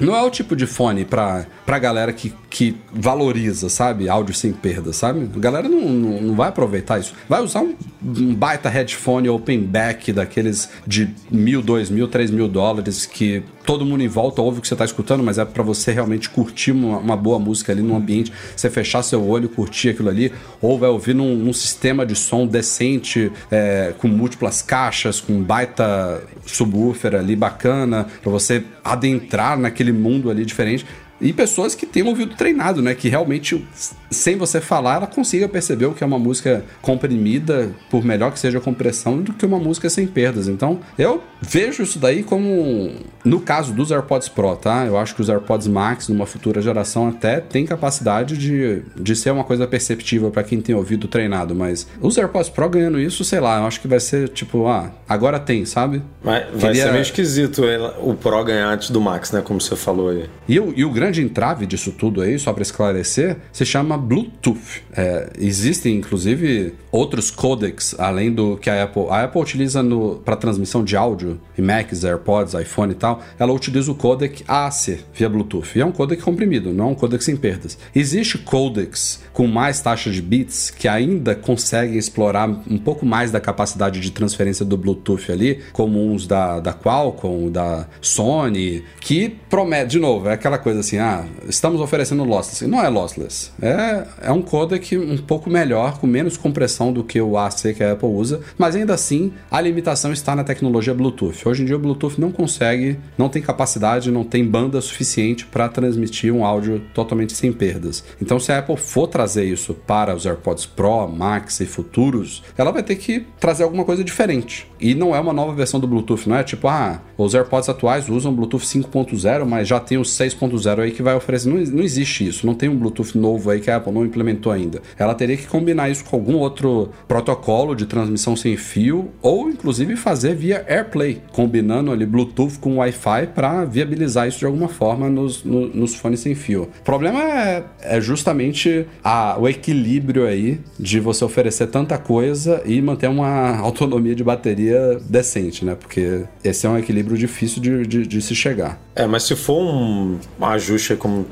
não é o tipo de fone pra, pra galera que, que valoriza, sabe? Áudio sem perda, sabe? A galera não, não, não vai aproveitar isso. Vai usar um, um, baita headphone open back daqueles de mil, dois mil, três mil dólares que todo mundo em volta ouve o que você está escutando, mas é para você realmente curtir uma, uma, boa música ali num ambiente, você fechar seu olho, curtir aquilo ali, ou vai ouvir num, num sistema de som decente, é, com múltiplas caixas, com baita subwoofer ali bacana, para você adentrar naquele mundo ali diferente. E pessoas que têm um ouvido treinado, né? Que realmente, sem você falar, ela consiga perceber o que é uma música comprimida, por melhor que seja a compressão, do que uma música sem perdas. Então, eu vejo isso daí como, no caso dos AirPods Pro, tá? Eu acho que os AirPods Max, numa futura geração, até tem capacidade de, de ser uma coisa perceptível para quem tem ouvido treinado, mas os AirPods Pro ganhando isso, sei lá, eu acho que vai ser tipo, ah, agora tem, sabe? Vai, vai Queria... ser meio esquisito o Pro ganhar antes do Max, né? Como você falou aí. E, e o grande grande entrave disso tudo aí, só para esclarecer, se chama Bluetooth. É, existem, inclusive, outros codecs além do que a Apple. A Apple utiliza para transmissão de áudio em Macs, AirPods, iPhone e tal. Ela utiliza o codec AAC via Bluetooth. E é um codec comprimido, não é um codec sem perdas. Existe codecs com mais taxa de bits que ainda conseguem explorar um pouco mais da capacidade de transferência do Bluetooth ali, como uns da, da Qualcomm, da Sony, que promete, de novo, é aquela coisa assim assim, ah, estamos oferecendo lossless. Não é lossless. É, é um codec um pouco melhor, com menos compressão do que o AC que a Apple usa, mas ainda assim a limitação está na tecnologia Bluetooth. Hoje em dia o Bluetooth não consegue, não tem capacidade, não tem banda suficiente para transmitir um áudio totalmente sem perdas. Então se a Apple for trazer isso para os AirPods Pro, Max e futuros, ela vai ter que trazer alguma coisa diferente. E não é uma nova versão do Bluetooth, não é tipo, ah, os AirPods atuais usam Bluetooth 5.0, mas já tem o 6.0 aí que vai oferecer. Não, não existe isso, não tem um Bluetooth novo aí que a Apple não implementou ainda. Ela teria que combinar isso com algum outro protocolo de transmissão sem fio, ou inclusive fazer via AirPlay, combinando ali Bluetooth com Wi-Fi para viabilizar isso de alguma forma nos, no, nos fones sem fio. O problema é, é justamente a, o equilíbrio aí de você oferecer tanta coisa e manter uma [laughs] autonomia de bateria decente, né? Porque esse é um equilíbrio difícil de, de, de se chegar. É, mas se for um ajuste como,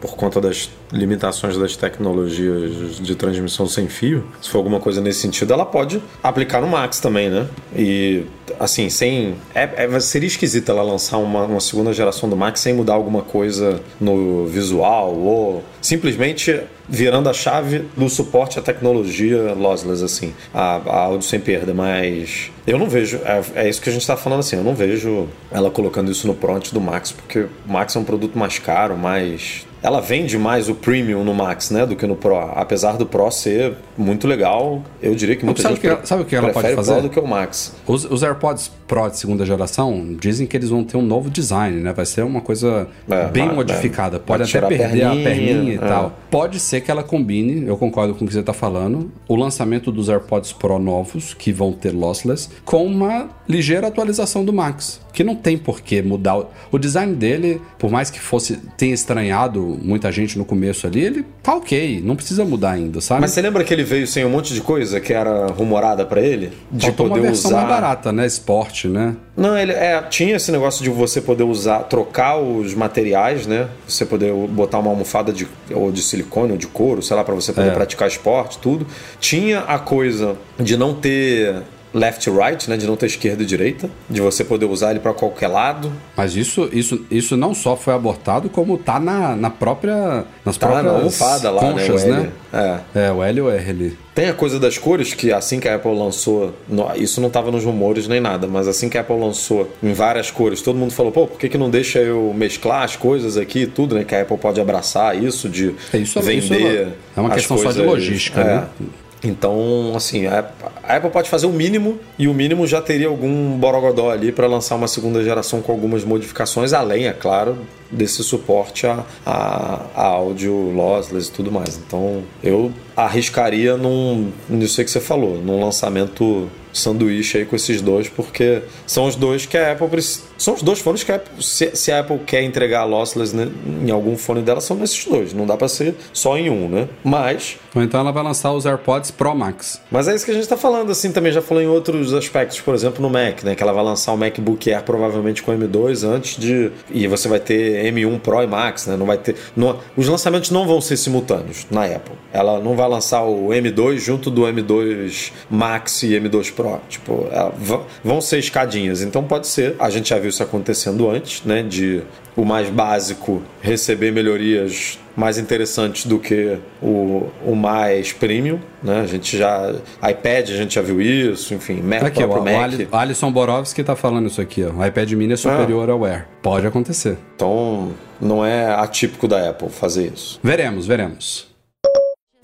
por conta das limitações das tecnologias de transmissão sem fio, se for alguma coisa nesse sentido, ela pode aplicar no Max também, né? E assim, sem. É, é, seria esquisito ela lançar uma, uma segunda geração do Max sem mudar alguma coisa no visual ou simplesmente virando a chave do suporte à tecnologia lossless, assim, a, a áudio sem perda, mas eu não vejo, é, é isso que a gente está falando assim, eu não vejo ela colocando isso no front do Max, porque o Max é um produto mais caro, mais ela vende mais o premium no Max, né, do que no Pro. Apesar do Pro ser muito legal, eu diria que muita sabe gente que, sabe o que ela pode fazer? o Pro do que o Max. Os, os, AirPods Pro de segunda geração dizem que eles vão ter um novo design, né? Vai ser uma coisa é, bem mas, modificada. É, pode até perder a perninha, a perninha e é. tal. Pode ser que ela combine, eu concordo com o que você está falando, o lançamento dos AirPods Pro novos, que vão ter lossless, com uma ligeira atualização do Max, que não tem por que mudar. O design dele, por mais que fosse tenha estranhado muita gente no começo ali, ele tá ok, não precisa mudar ainda, sabe? Mas você lembra que ele veio sem um monte de coisa que era rumorada para ele? De Faltou poder uma versão usar... mais barata, né? Esporte, né? Não, ele é, tinha esse negócio de você poder usar, trocar os materiais, né? Você poder botar uma almofada de, ou de silicone ou de couro, sei lá, para você poder é. praticar esporte, tudo. Tinha a coisa de não ter left right, né, de não ter esquerda e direita, de você poder usar ele para qualquer lado. Mas isso, isso, isso não só foi abortado, como tá na, na própria nas tá próprias na almofada lá, conchas, né? O né? É. é, o L e o R ali. Tem a coisa das cores que assim que a Apple lançou, isso não estava nos rumores nem nada, mas assim que a Apple lançou em várias cores, todo mundo falou, pô, por que, que não deixa eu mesclar as coisas aqui e tudo, né? Que a Apple pode abraçar isso de é, isso, vender. Isso é, é uma questão coisas, só de logística, é, né? Então, assim, a Apple pode fazer o mínimo e o mínimo já teria algum borogodó ali para lançar uma segunda geração com algumas modificações, além, é claro, desse suporte a, a, a áudio lossless e tudo mais. Então, eu arriscaria num, nisso aí que você falou, num lançamento sanduíche aí com esses dois, porque são os dois que a Apple são os dois fones que a Apple, se, se, a Apple quer entregar lossless né, em algum fone dela, são nesses dois. Não dá para ser só em um, né? Mas. Ou então ela vai lançar os AirPods Pro Max. Mas é isso que a gente está falando, assim, também já falou em outros aspectos, por exemplo, no Mac, né? Que ela vai lançar o MacBook Air provavelmente com M2 antes de. E você vai ter M1 Pro e Max, né? Não vai ter. Não... Os lançamentos não vão ser simultâneos na Apple. Ela não vai lançar o M2 junto do M2 Max e M2 Pro. Tipo, vão ser escadinhas. Então pode ser. A gente já viu isso acontecendo antes, né? De o mais básico receber melhorias mais interessantes do que o, o mais premium, né? A gente já iPad a gente já viu isso, enfim, Mac Aqui, o, Mac. o Alisson Borovski tá falando isso aqui, ó. O iPad mini é superior ao Air. Pode acontecer. Então, não é atípico da Apple fazer isso. Veremos, veremos.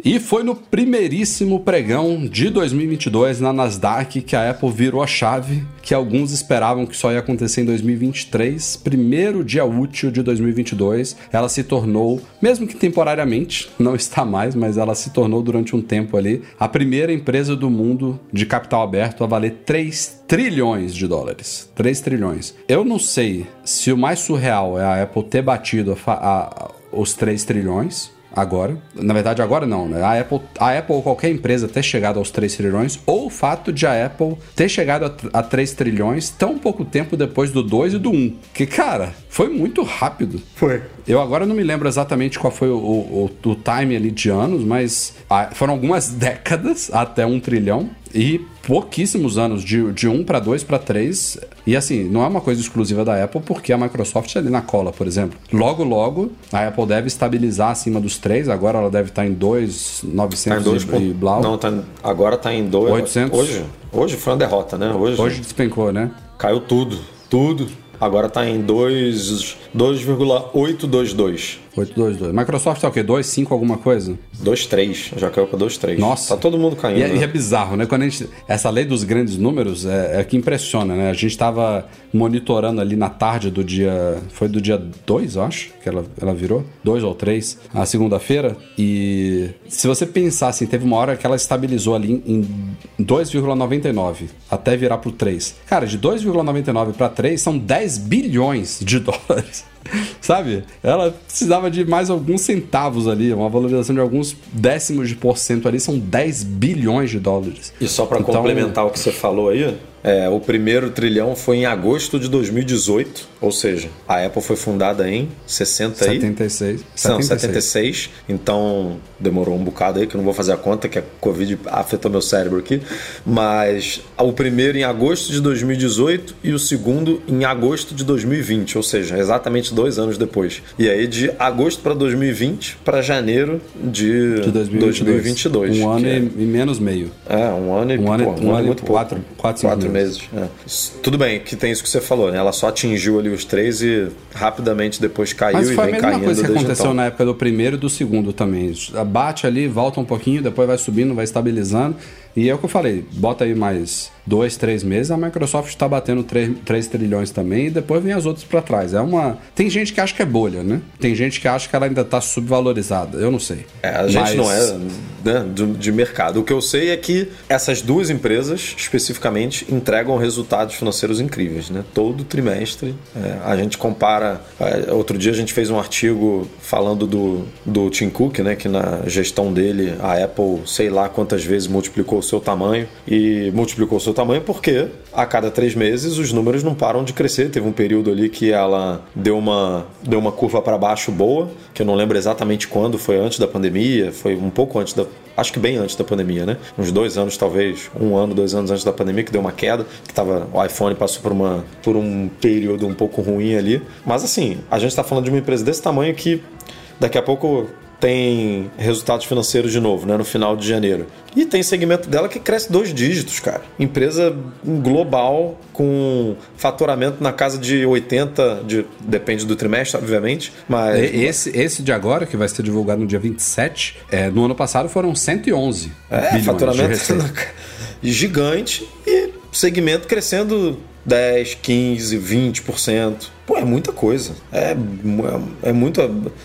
E foi no primeiríssimo pregão de 2022 na Nasdaq que a Apple virou a chave que alguns esperavam que só ia acontecer em 2023. Primeiro dia útil de 2022, ela se tornou, mesmo que temporariamente, [laughs] não está mais, mas ela se tornou durante um tempo ali a primeira empresa do mundo de capital aberto a valer 3 trilhões de dólares. 3 trilhões. Eu não sei se o mais surreal é a Apple ter batido a, a, os 3 trilhões agora. Na verdade, agora não, né? A Apple, a Apple ou qualquer empresa ter chegado aos 3 trilhões, ou o fato de a Apple ter chegado a, a 3 trilhões tão pouco tempo depois do 2 e do 1. Que, cara, foi muito rápido. Foi. Eu agora não me lembro exatamente qual foi o, o, o time ali de anos, mas ah, foram algumas [laughs] décadas até um trilhão e pouquíssimos anos de, de 1 para 2 para 3. E assim, não é uma coisa exclusiva da Apple, porque a Microsoft é ali na cola, por exemplo. Logo, logo, a Apple deve estabilizar acima dos 3. Agora ela deve estar em 2, 900 Tá em dois e, e blau. Não, tá, agora está em 2. 800. Hoje, hoje foi uma derrota, né? Hoje, Hoje despencou, né? caiu tudo. Tudo. Agora está em 2 2,822. 822. Microsoft tá o quê? 2,5 alguma coisa? 2,3. Já caiu para 2,3. Nossa. Tá todo mundo caindo. E é, e é né? bizarro, né? Quando a gente. Essa lei dos grandes números é, é que impressiona, né? A gente estava monitorando ali na tarde do dia. Foi do dia 2, eu acho, que ela, ela virou. 2 ou 3, a segunda-feira. E se você pensar assim, teve uma hora que ela estabilizou ali em 2,99 até virar pro 3. Cara, de 2,99 para 3 são 10 bilhões de [laughs] dólares. Sabe? Ela precisava de mais alguns centavos ali, uma valorização de alguns décimos de porcento ali, são 10 bilhões de dólares. E só para Então- complementar o que você falou aí, é, o primeiro trilhão foi em agosto de 2018, ou seja, a Apple foi fundada em 60 e... 76. Não, 76. 76. Então demorou um bocado aí, que eu não vou fazer a conta, que a Covid afetou meu cérebro aqui. Mas o primeiro em agosto de 2018 e o segundo em agosto de 2020, ou seja, exatamente dois anos depois. E aí de agosto para 2020 para janeiro de, De 2022. 2022. Um ano e, é- e menos meio. é, um ano e, Um ano e- pô, um ano e muito quatro- pouco. quatro, cinco meses. é. Tudo bem que tem isso que você falou, né? Ela só atingiu ali os três e rapidamente depois caiu Mas e foi a vem mesma caindo coisa que aconteceu então. na época do primeiro e do segundo também. Bate ali, volta um pouquinho, depois vai subindo, vai estabilizando. E é o que eu falei, bota aí mais dois, três meses, a Microsoft está batendo 3, trilhões também e depois vem as outras para trás. É uma. Tem gente que acha que é bolha, né? Tem gente que acha que ela ainda tá subvalorizada. Eu não sei. É, a gente Mas- não é né, de, de mercado. O que eu sei é que essas duas empresas, especificamente, entregam resultados financeiros incríveis. Né? Todo trimestre é, a gente compara. é, outro dia a gente fez um artigo falando do, do Tim Cook, né, que na gestão dele a Apple, sei lá quantas vezes multiplicou seu tamanho. E multiplicou o seu tamanho porque a cada três meses os números não param de crescer. Teve um período ali que ela deu uma, deu uma curva para baixo boa, que eu não lembro exatamente quando, foi antes da pandemia, foi um pouco antes da. Acho que bem antes da pandemia, né? Uns dois anos, talvez, um ano, dois anos antes da pandemia, que deu uma queda, que tava, o iPhone passou por, uma, por um período um pouco ruim ali. Mas assim, a gente está falando de uma empresa desse tamanho que daqui a pouco tem resultados financeiros de novo, né, no final de janeiro. E tem segmento dela que cresce dois dígitos, cara. Empresa global com faturamento na casa de 80, de, depende do trimestre, obviamente, mas Esse, esse de agora, que vai ser divulgado no dia 27, é, no ano passado foram 111 é faturamento na [laughs] gigante e segmento crescendo 10, 15, 20%. Pô, é muita coisa. É, mu- é muito.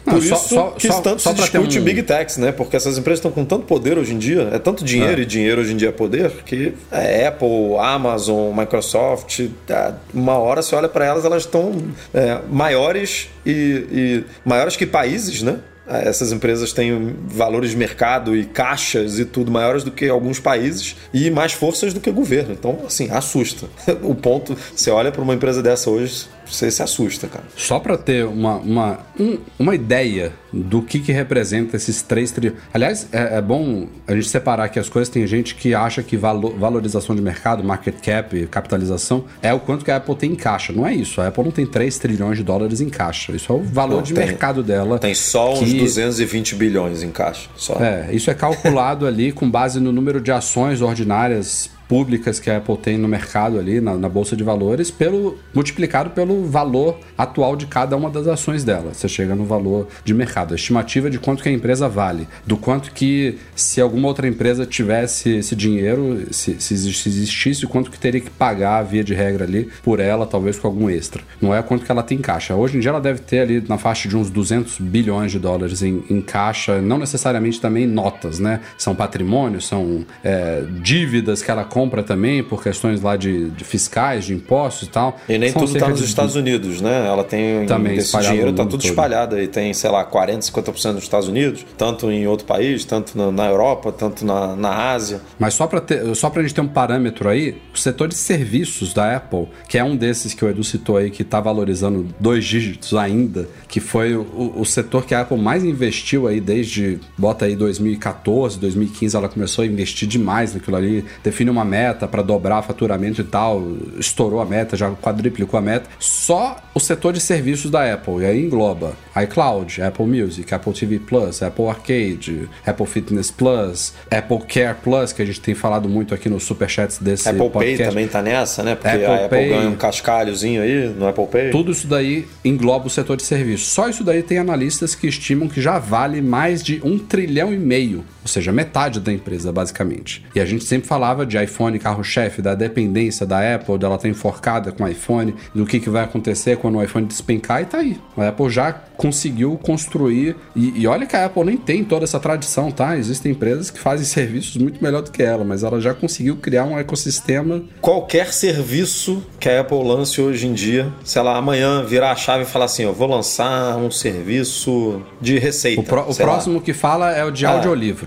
Por Não, isso só- que só- tanto só se discute um- Big Techs, né? Porque essas empresas estão com tanto poder hoje em dia, é tanto dinheiro É. e dinheiro hoje em dia é poder, que é Apple, Amazon, Microsoft, tá, uma hora você olha para elas, elas estão é, maiores e, e maiores que países, né? essas empresas têm valores de mercado e caixas e tudo maiores do que alguns países e mais forças do que o governo. Então, assim, assusta. [laughs] O ponto, você olha para uma empresa dessa hoje, você se assusta, cara. Só para ter uma, uma, um, uma ideia do que, que representa esses três trilhões. Aliás, é, é, bom a gente separar aqui as coisas. Tem gente que acha que valo, valorização de mercado, market cap, capitalização, é o quanto que a Apple tem em caixa. Não é isso. A Apple não tem 3 trilhões de dólares em caixa. Isso é o valor não, de tem, mercado dela. Tem só que... uns 220 bilhões em caixa. Só. É, isso é calculado ali com base no número de ações ordinárias públicas que a Apple tem no mercado ali, na, na, bolsa de valores, pelo multiplicado pelo valor atual de cada uma das ações dela. Você chega no valor de mercado, a estimativa de quanto que a empresa vale, do quanto que se alguma outra empresa tivesse esse dinheiro, se, se existisse, quanto que teria que pagar via de regra ali por ela, talvez com algum extra. Não é quanto que ela tem em caixa. Hoje em dia ela deve ter ali na faixa de uns 200 bilhões de dólares em, em caixa, não necessariamente também notas, né? São patrimônios, são é, dívidas que ela compra compra também por questões lá de, de fiscais, de impostos e tal. E nem tudo está nos de... Estados Unidos, né? Ela tem também esse dinheiro está tudo todo. espalhado e tem, sei lá, 40, 50% nos Estados Unidos, tanto em outro país, tanto na, na Europa, tanto na, na Ásia. Mas só para só para a gente ter um parâmetro aí, o setor de serviços da Apple, que é um desses que o Edu citou aí que está valorizando dois dígitos ainda, que foi o, o setor que a Apple mais investiu aí desde bota aí 2014, 2015 ela começou a investir demais naquilo ali, define uma meta para dobrar faturamento e tal, estourou a meta, já quadriplicou a meta. Só o setor de serviços da Apple, e aí engloba iCloud, Apple Music, Apple TV Plus, Apple Arcade, Apple Fitness Plus, Apple Care Plus, que a gente tem falado muito aqui nos superchats desse Apple podcast. Pay também tá nessa, né? Porque Apple a Apple Pay, ganha um cascalhozinho aí no Apple Pay. Tudo isso daí engloba o setor de serviços. Só isso daí tem analistas que estimam que já vale mais de um trilhão e meio, ou seja, metade da empresa, basicamente. E a gente sempre falava de iPhone carro-chefe, da dependência da Apple, dela estar tá enforcada com o iPhone, do que, que vai acontecer quando o iPhone despencar, e tá aí. A Apple já conseguiu construir. E, e, olha que a Apple nem tem toda essa tradição, tá? Existem empresas que fazem serviços muito melhor do que ela, mas ela já conseguiu criar um ecossistema. Qualquer serviço que a Apple lance hoje em dia, se ela amanhã virar a chave e falar assim: eu vou lançar um serviço de receita. O, pro, o próximo que fala é o de é.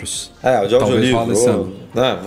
Audiolivros. É, o de audiolivros. Né?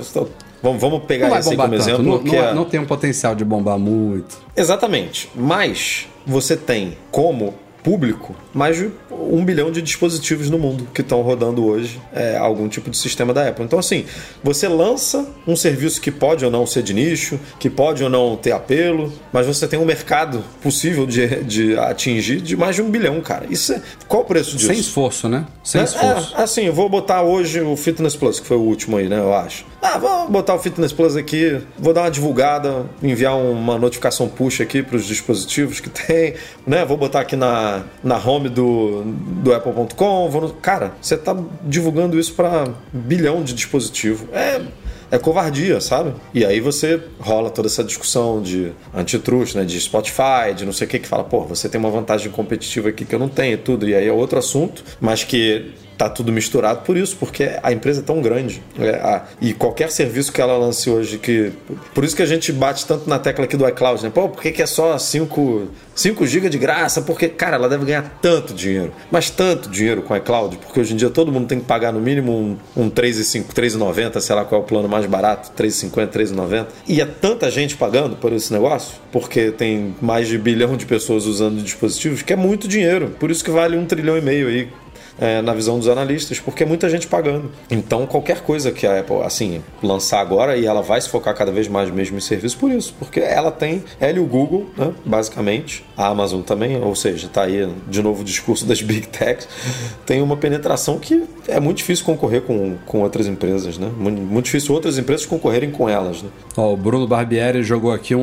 Vamos, vamos pegar esse como tanto. exemplo. Não, não, é, não tem um potencial de bombar muito. Exatamente. Mas você tem como público mais de um bilhão de dispositivos no mundo que estão rodando hoje é, algum tipo de sistema da Apple. Então, assim, você lança um serviço que pode ou não ser de nicho, que pode ou não ter apelo, mas você tem um mercado possível de, de atingir de mais de um bilhão, cara. Isso é, qual o preço disso? Sem esforço, né? Sem é, esforço. É, assim, eu vou botar hoje o Fitness Plus, que foi o último aí, né? Eu acho. Ah, vou botar o Fitness Plus aqui, vou dar uma divulgada, enviar uma notificação push aqui para os dispositivos que tem, né? Vou botar aqui na, na home do, do Apple.com. Vou... Cara, você está divulgando isso para bilhão de dispositivo. É é covardia, sabe? E aí você rola toda essa discussão de antitrust, né? De Spotify, de não sei o que, que fala, pô, você tem uma vantagem competitiva aqui que eu não tenho e tudo. E aí é outro assunto, mas que tá tudo misturado por isso, porque a empresa é tão grande. É, a, e qualquer serviço que ela lance hoje, que. Por isso que a gente bate tanto na tecla aqui do iCloud, né? Pô, por que, que é só 5, 5 GB de graça? Porque, cara, ela deve ganhar tanto dinheiro, mas tanto dinheiro com o iCloud, porque hoje em dia todo mundo tem que pagar no mínimo um, um 3,90, sei lá qual é o plano mais barato, 3,50, 3,90. E é tanta gente pagando por esse negócio, porque tem mais de bilhão de pessoas usando dispositivos, que é muito dinheiro. Por isso que vale um trilhão e meio aí é, na visão dos analistas, porque é muita gente pagando. Então, qualquer coisa que a Apple, assim, lançar agora, e ela vai se focar cada vez mais mesmo em serviço por isso, porque ela tem, ela e o Google, né, basicamente, a Amazon também, ou seja, tá aí de novo o discurso das Big Techs, tem uma penetração que é muito difícil concorrer com, com outras empresas, né? Muito, difícil outras empresas concorrerem com elas, né? O Bruno Barbieri jogou aqui um,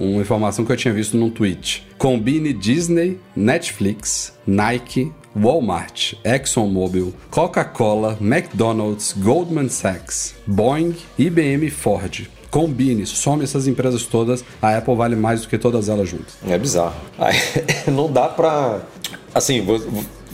um, uma informação que eu tinha visto num tweet. Combine Disney, Netflix, Nike, Walmart, ExxonMobil, Coca-Cola, McDonald's, Goldman Sachs, Boeing, IBM e Ford. Combine, some essas empresas todas, a Apple vale mais do que todas elas juntas. É bizarro. [laughs] Não dá pra. Assim,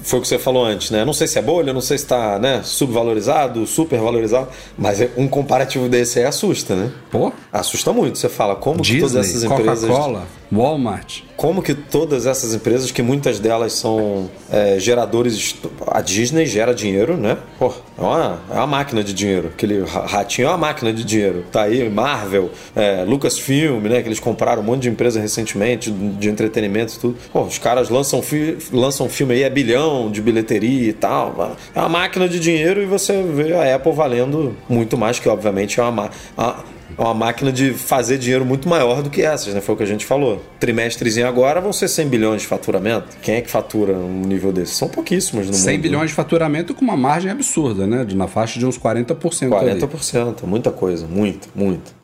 foi o que você falou antes, né? Não sei se é bolha, não sei se está né, subvalorizado, supervalorizado, mas é, um comparativo desse aí assusta, né? Pô? Assusta muito. Você fala, como Disney, que todas essas empresas. Coca-Cola. Walmart. Como que todas essas empresas, que muitas delas são é, geradores. A Disney gera dinheiro, né? Pô, é uma, é uma máquina de dinheiro. Aquele ratinho é uma máquina de dinheiro. Tá aí, Marvel, é, Lucasfilm, né? Que eles compraram um monte de empresa recentemente, de entretenimento e tudo. Pô, os caras lançam, fi lançam filme aí, é bilhão de bilheteria e tal. É uma máquina de dinheiro e você vê a Apple valendo muito mais, que obviamente é uma. é uma máquina de fazer dinheiro muito maior do que essas, né? Foi o que a gente falou. Trimestrezinho agora vão ser 100 bilhões de faturamento. Quem é que fatura um nível desse? São pouquíssimos no 100 mundo. bilhões de faturamento com uma margem absurda, né? Na faixa de uns 40%. 40%, ali. muita coisa, muito, muito.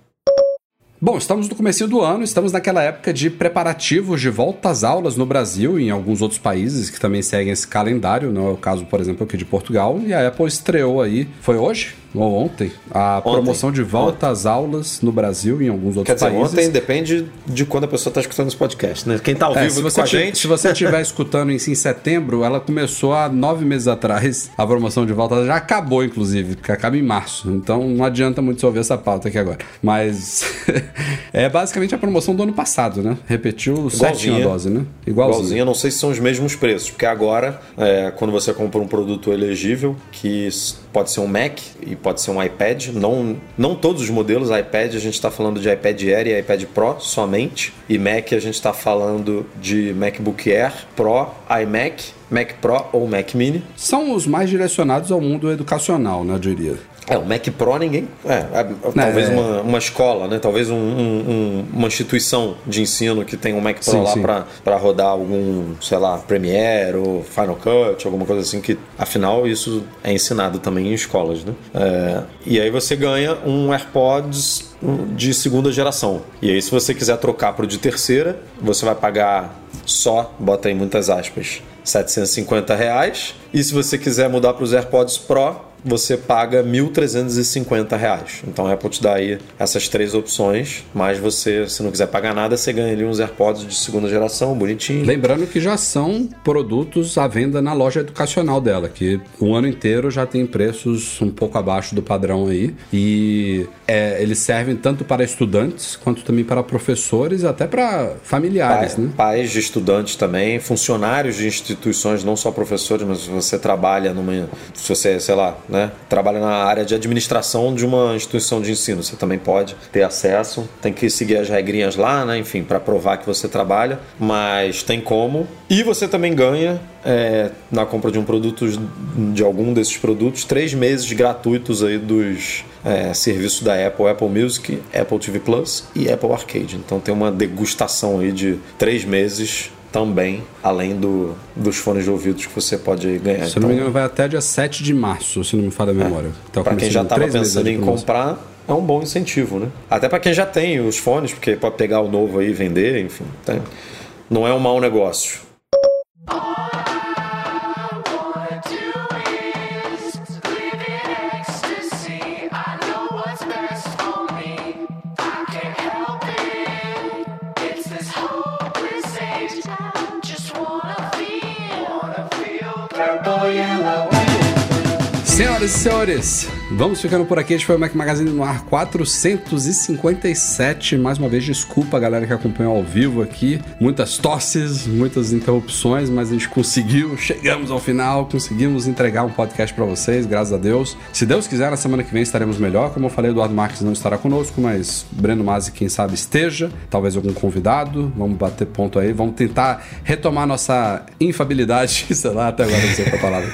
Bom, estamos no começo do ano, estamos naquela época de preparativos de volta às aulas no Brasil e em alguns outros países que também seguem esse calendário, não é o caso, por exemplo, aqui de Portugal, e a Apple estreou aí, foi hoje? Ou ontem, a ontem. promoção de volta ontem. às aulas no Brasil e em alguns outros Quer dizer, países. ontem depende de quando a pessoa está escutando esse podcast, né? Quem está ao é, vivo com a gente... Se você [laughs] estiver escutando em, em setembro, ela começou há nove meses atrás, a promoção de volta já acabou, inclusive, porque acaba em março. Então não adianta muito ver essa pauta aqui agora. Mas [laughs] é basicamente a promoção do ano passado, né? Repetiu certinho a dose, né? Igualzinho. Igualzinho, não sei se são os mesmos preços, porque agora, é, quando você compra um produto elegível, que pode ser um Mac e pode ser um iPad. Não, não todos os modelos iPad, a gente está falando de iPad Air e iPad Pro somente. E Mac, a gente está falando de MacBook Air, Pro, iMac, Mac Pro ou Mac Mini. São os mais direcionados ao mundo educacional, né, eu diria. É, o Mac Pro ninguém. É, é talvez é. Uma, uma escola, né? Talvez um, um, uma instituição de ensino que tem um Mac Pro sim, lá para rodar algum, sei lá, Premiere ou Final Cut, alguma coisa assim, que afinal isso é ensinado também em escolas, né? É, e aí você ganha um AirPods de segunda geração. E aí, se você quiser trocar para o de terceira, você vai pagar só, bota aí muitas aspas, 750 reais. E se você quiser mudar para os AirPods Pro, você paga R$ 1.350. Então a Apple te dá aí essas três opções, mas você, se não quiser pagar nada, você ganha ali uns AirPods de segunda geração, bonitinho. Lembrando que já são produtos à venda na loja educacional dela, que o ano inteiro já tem preços um pouco abaixo do padrão aí. E é, eles servem tanto para estudantes quanto também para professores, até para familiares, Pai, né? Pais de estudantes também, funcionários de instituições, não só professores, mas se você trabalha numa. Se você, sei lá, né, trabalha na área de administração de uma instituição de ensino. Você também pode ter acesso, tem que seguir as regrinhas lá, né, enfim, para provar que você trabalha, mas tem como. E você também ganha é, na compra de um produto, de algum desses produtos, três meses gratuitos aí dos é, serviços da Apple, Apple Music, Apple TV Plus e Apple Arcade. Então tem uma degustação aí de três meses também, além do, dos fones de ouvidos que você pode ganhar. Se então, não me engano, vai até dia 7 de março, se não me falha a memória. É. Então, para quem já estava pensando em comprar, é um bom incentivo, né? Até para quem já tem os fones, porque pode pegar o novo aí e vender, enfim. Não é um mau negócio. Senhoras e vamos ficando por aqui. Este foi o Mac Magazine no ar 457. Mais uma vez, desculpa a galera que acompanhou ao vivo aqui. Muitas tosses, muitas interrupções, mas a gente conseguiu. Chegamos ao final, conseguimos entregar um podcast para vocês, graças a Deus. Se Deus quiser, na semana que vem estaremos melhor. Como eu falei, Eduardo Marques não estará conosco, mas Breno Mazzi, quem sabe, esteja. Talvez algum convidado. Vamos bater ponto aí. Vamos tentar retomar nossa infabilidade. [laughs] Sei lá, até agora não sei qual a palavra.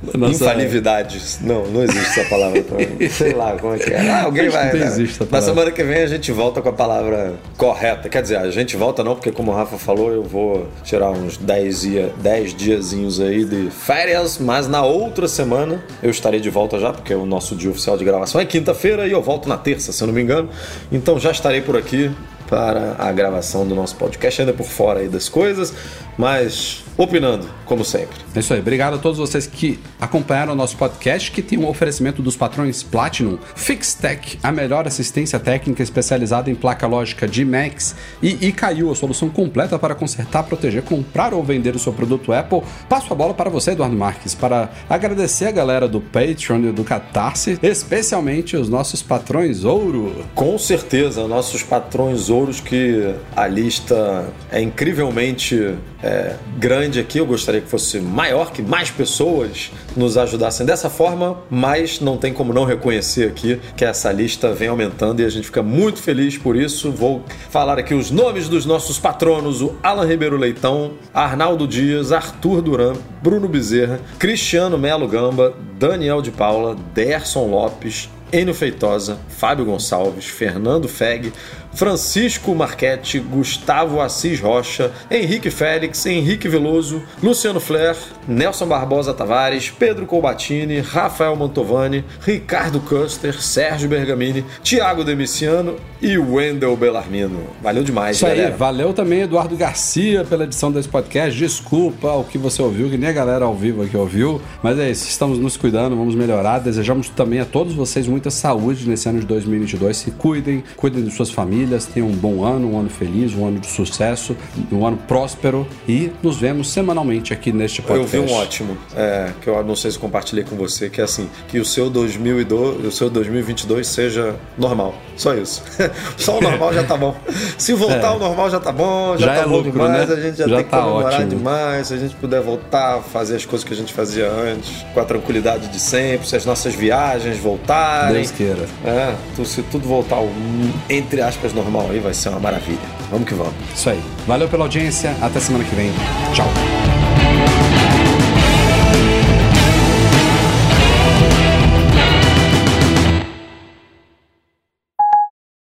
[laughs] Nossa... Infalibilidade. Não, não existe essa palavra pra mim. [laughs] Sei lá como é que é. Ah, alguém vai. Não existe Na semana que vem a gente volta com a palavra correta. Quer dizer, a gente volta não, porque como o Rafa falou, eu vou tirar uns 10, dia, 10 diazinhos aí de férias, mas na outra semana eu estarei de volta já, porque o nosso dia oficial de gravação é quinta-feira e eu volto na terça, se eu não me engano. Então já estarei por aqui para a gravação do nosso podcast, ainda por fora aí das coisas, mas opinando, como sempre. É isso aí. Obrigado a todos vocês que acompanharam o nosso podcast, que tem um oferecimento dos patrões Platinum, FixTech, a melhor assistência técnica especializada em placa lógica de Max, e ICAIU, a solução completa para consertar, proteger, comprar ou vender o seu produto Apple. Passo a bola para você, Eduardo Marques, para agradecer a galera do Patreon e do Catarse, especialmente os nossos patrões ouro. Com certeza, nossos patrões ouros que a lista é incrivelmente é, grande aqui. Eu gostaria que fosse maior, que mais pessoas nos ajudassem dessa forma, mas não tem como não reconhecer aqui que essa lista vem aumentando e a gente fica muito feliz por isso. Vou falar aqui os nomes dos nossos patronos: o Alan Ribeiro Leitão, Arnaldo Dias, Arthur Duran, Bruno Bezerra, Cristiano Melo Gamba, Daniel de Paula, Derson Lopes, Enio Feitosa, Fábio Gonçalves, Fernando Feg, Francisco Marchetti, Gustavo Assis Rocha, Henrique Félix, Henrique Veloso, Luciano Flair, Nelson Barbosa Tavares, Pedro Colbatini, Rafael Mantovani, Ricardo Custer, Sérgio Bergamini, Tiago Demiciano e Wendel Bellarmino. Valeu demais, Isso galera. aí, valeu também Eduardo Garcia pela edição desse podcast. Desculpa o que você ouviu, que nem a galera ao vivo aqui ouviu, mas é isso, estamos nos cuidando, vamos melhorar. Desejamos também a todos vocês muita saúde nesse ano de 2022. Se cuidem, cuidem de suas famílias, tenham um bom ano, um ano feliz, um ano de sucesso, um ano próspero e nos vemos semanalmente aqui neste Eu podcast. vi um ótimo, é, que eu não sei se compartilhei com você, que é assim, que o seu 2002, o seu 2022 seja normal. Só isso. [laughs] Só o normal já tá bom. Se voltar ao normal já tá bom, já, Já tá é bom lucro, demais, né? a gente já, Já tem que tá comemorar ótimo. demais, se a gente puder voltar a fazer as coisas que a gente fazia antes, com a tranquilidade de sempre, se as nossas viagens voltarem. Deus queira. É, tu- se tudo voltar ao, entre aspas, normal aí, vai ser uma maravilha. Vamos que vamos. Isso aí. Valeu pela audiência, até semana que vem. Tchau.